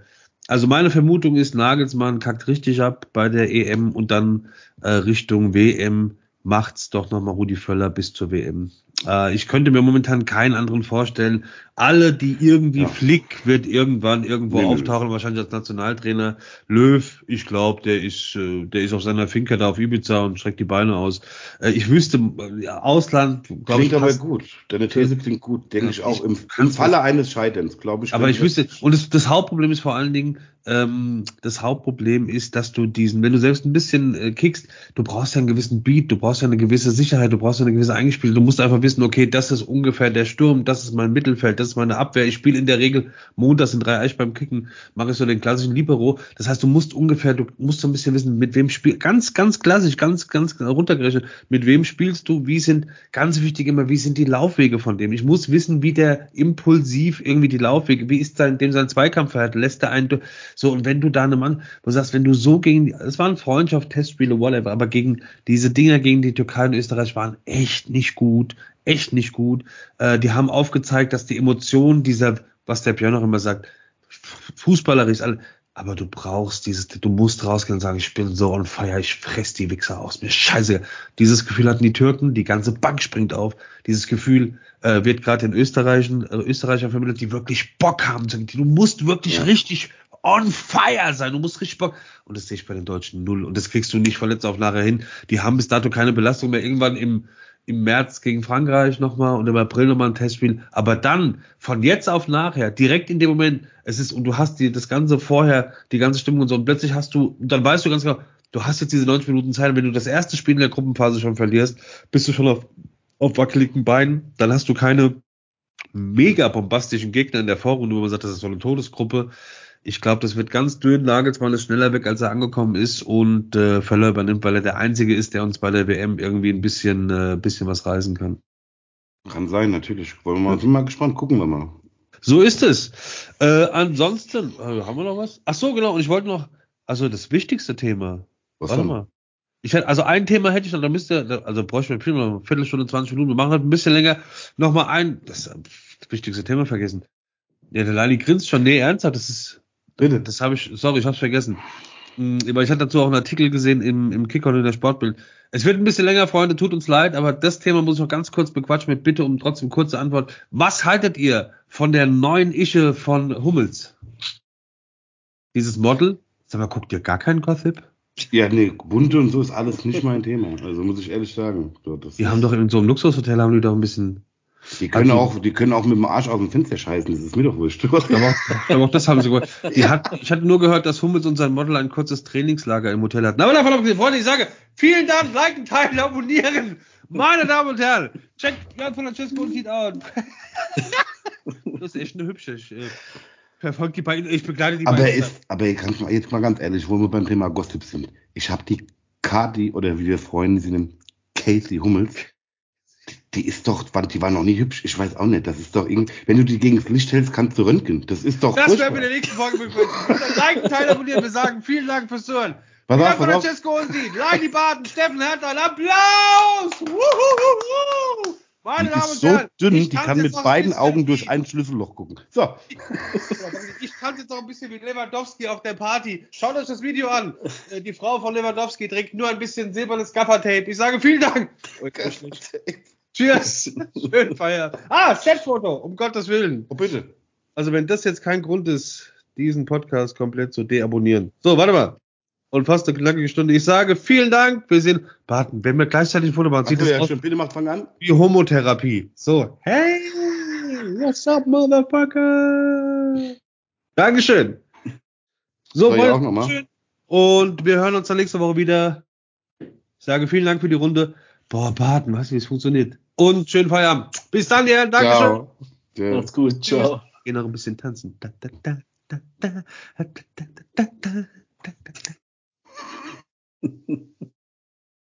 also meine Vermutung ist, Nagelsmann kackt richtig ab bei der EM und dann äh, Richtung WM macht's doch nochmal Rudi Völler bis zur WM. Äh, ich könnte mir momentan keinen anderen vorstellen. Alle, die irgendwie ja. Flick wird irgendwann irgendwo nee, auftauchen, nee. wahrscheinlich als Nationaltrainer. Löw, ich glaube, der ist, äh, der ist auf seiner Finca da auf Ibiza und streckt die Beine aus. Äh, ich wüsste, ja, Ausland, glaube ich. aber gut. Deine These klingt gut, denke ich auch. Im, Im Falle eines Scheiterns, glaube ich. Aber ich wüsste, und das, das Hauptproblem ist vor allen Dingen, ähm, das Hauptproblem ist, dass du diesen, wenn du selbst ein bisschen äh, kickst, du brauchst ja einen gewissen Beat, du brauchst ja eine gewisse Sicherheit, du brauchst ja eine gewisse Eingespielung. Du musst einfach wissen, okay, das ist ungefähr der Sturm, das ist mein Mittelfeld, das ist meine Abwehr. Ich spiele in der Regel montags in drei Eich beim Kicken, mache ich so den klassischen Libero. Das heißt, du musst ungefähr, du musst so ein bisschen wissen, mit wem spiel, ganz, ganz klassisch, ganz, ganz runtergerechnet, mit wem spielst du, wie sind, ganz wichtig immer, wie sind die Laufwege von dem. Ich muss wissen, wie der impulsiv irgendwie die Laufwege, wie ist sein, dem sein Zweikampfverhalten, lässt er einen, so, und wenn du da eine Mann, wo du sagst, wenn du so gegen, es waren Freundschaft, Testspiele, whatever, aber gegen diese Dinger gegen die Türkei und Österreich waren echt nicht gut, echt nicht gut. Äh, die haben aufgezeigt, dass die Emotionen dieser, was der Björn auch immer sagt, fußballerisch, aber du brauchst dieses, du musst rausgehen und sagen, ich bin so on fire, ich fress die Wichser aus, mir scheiße. Dieses Gefühl hatten die Türken, die ganze Bank springt auf. Dieses Gefühl äh, wird gerade in Österreichen, äh, Österreicher vermittelt, die wirklich Bock haben. Du musst wirklich ja. richtig on fire sein, du musst richtig Bock. Und das sehe ich bei den Deutschen null. Und das kriegst du nicht verletzt auf nachher hin. Die haben bis dato keine Belastung mehr. Irgendwann im im März gegen Frankreich nochmal und im April nochmal ein Testspiel. Aber dann, von jetzt auf nachher, direkt in dem Moment, es ist, und du hast die, das Ganze vorher, die ganze Stimmung und so, und plötzlich hast du, dann weißt du ganz genau, du hast jetzt diese 90 Minuten Zeit, wenn du das erste Spiel in der Gruppenphase schon verlierst, bist du schon auf, auf wackeligen Beinen, dann hast du keine mega bombastischen Gegner in der Vorrunde, wo man sagt, das ist so eine Todesgruppe. Ich glaube, das wird ganz dünn. Nagelsmann ist schneller weg, als er angekommen ist und äh, Völler übernimmt, weil er der Einzige ist, der uns bei der WM irgendwie ein bisschen, äh, bisschen was reißen kann. Kann sein, natürlich. Wollen wir mal, sind mal gespannt, gucken wir mal. So ist es. Äh, ansonsten, äh, haben wir noch was? Ach so, genau. Und ich wollte noch, also das wichtigste Thema. Was Warte denn? mal. Ich hätte, also ein Thema hätte ich noch, da müsste, also bräuchte ich mir eine Viertelstunde, 20 Minuten, wir machen halt ein bisschen länger. Nochmal ein, das, das wichtigste Thema vergessen. Ja, der Lali grinst schon, nee, ernsthaft, das ist, Bitte. Das habe ich, sorry, ich habe es vergessen. Aber ich hatte dazu auch einen Artikel gesehen im, im Kicker und in der Sportbild. Es wird ein bisschen länger, Freunde, tut uns leid, aber das Thema muss ich noch ganz kurz bequatschen mit Bitte um trotzdem kurze Antwort. Was haltet ihr von der neuen Ische von Hummels? Dieses Model? Sag mal, guckt ihr gar keinen Gossip? Ja, nee, bunte und so ist alles nicht mein Thema. Also muss ich ehrlich sagen. So, die haben doch in so einem Luxushotel haben die doch ein bisschen die können, also, auch, die können auch mit dem Arsch aus dem Fenster scheißen, das ist mir doch wurscht. Aber, aber auch das haben sie gehört. Hat, ich hatte nur gehört, dass Hummels und sein Model ein kurzes Trainingslager im Hotel hatten. Aber davon abgesehen, Freunde, ich sage, vielen Dank, liken, teilen, abonnieren. Meine Damen und Herren, check Jan von Francesco und sieht out. Das ist echt eine hübsche. Ich, äh, verfolge die beiden, ich begleite die aber beiden. Ist, aber jetzt mal ganz ehrlich, wo wir beim Thema Gossip sind. Ich habe die Kati, oder wie wir Freunde sie nennen, Casey Hummels, die ist doch, die war noch nie hübsch. Ich weiß auch nicht. Das ist doch irgendwie, wenn du die gegen das Licht hältst, kannst du röntgen. Das ist doch. Das werden wir in der nächsten Folge begrüßen. Like, Teil abonnieren. Wir sagen vielen Dank fürs Zuhören. Pass auf. Francesco und die, Leini Baden, Steffen Hertha, ein Applaus! Wuhuhuhu! Meine die Damen ist und Herren, so dünn, die kann mit beiden Augen durch ein Schlüsselloch gucken. So. Ich kann jetzt noch ein bisschen wie Lewandowski auf der Party. Schaut euch das Video an. Äh, die Frau von Lewandowski trägt nur ein bisschen silbernes Gaffertape. Ich sage vielen Dank. Cheers. Schön feiern. Ah, Setfoto, um Gottes Willen. Oh, bitte. Also, wenn das jetzt kein Grund ist, diesen Podcast komplett zu deabonnieren. So, warte mal. Und fast eine knackige Stunde. Ich sage vielen Dank. Wir sehen, warten, wenn wir gleichzeitig ein Foto machen, sieht so, das ja, aus bitte macht fang an. wie Homotherapie. So, hey, what's up, motherfucker? Dankeschön. So, Soll auch nochmal? Und wir hören uns dann nächste Woche wieder. Ich sage vielen Dank für die Runde. Boah, Baden, weißt du, wie es funktioniert? Und schönen Feierabend. Bis dann, ja. Dankeschön. Ciao. Macht's gut. Ciao. Geh noch ein bisschen tanzen. Da, da, da, da, da, da, da, da, da, da, da, da.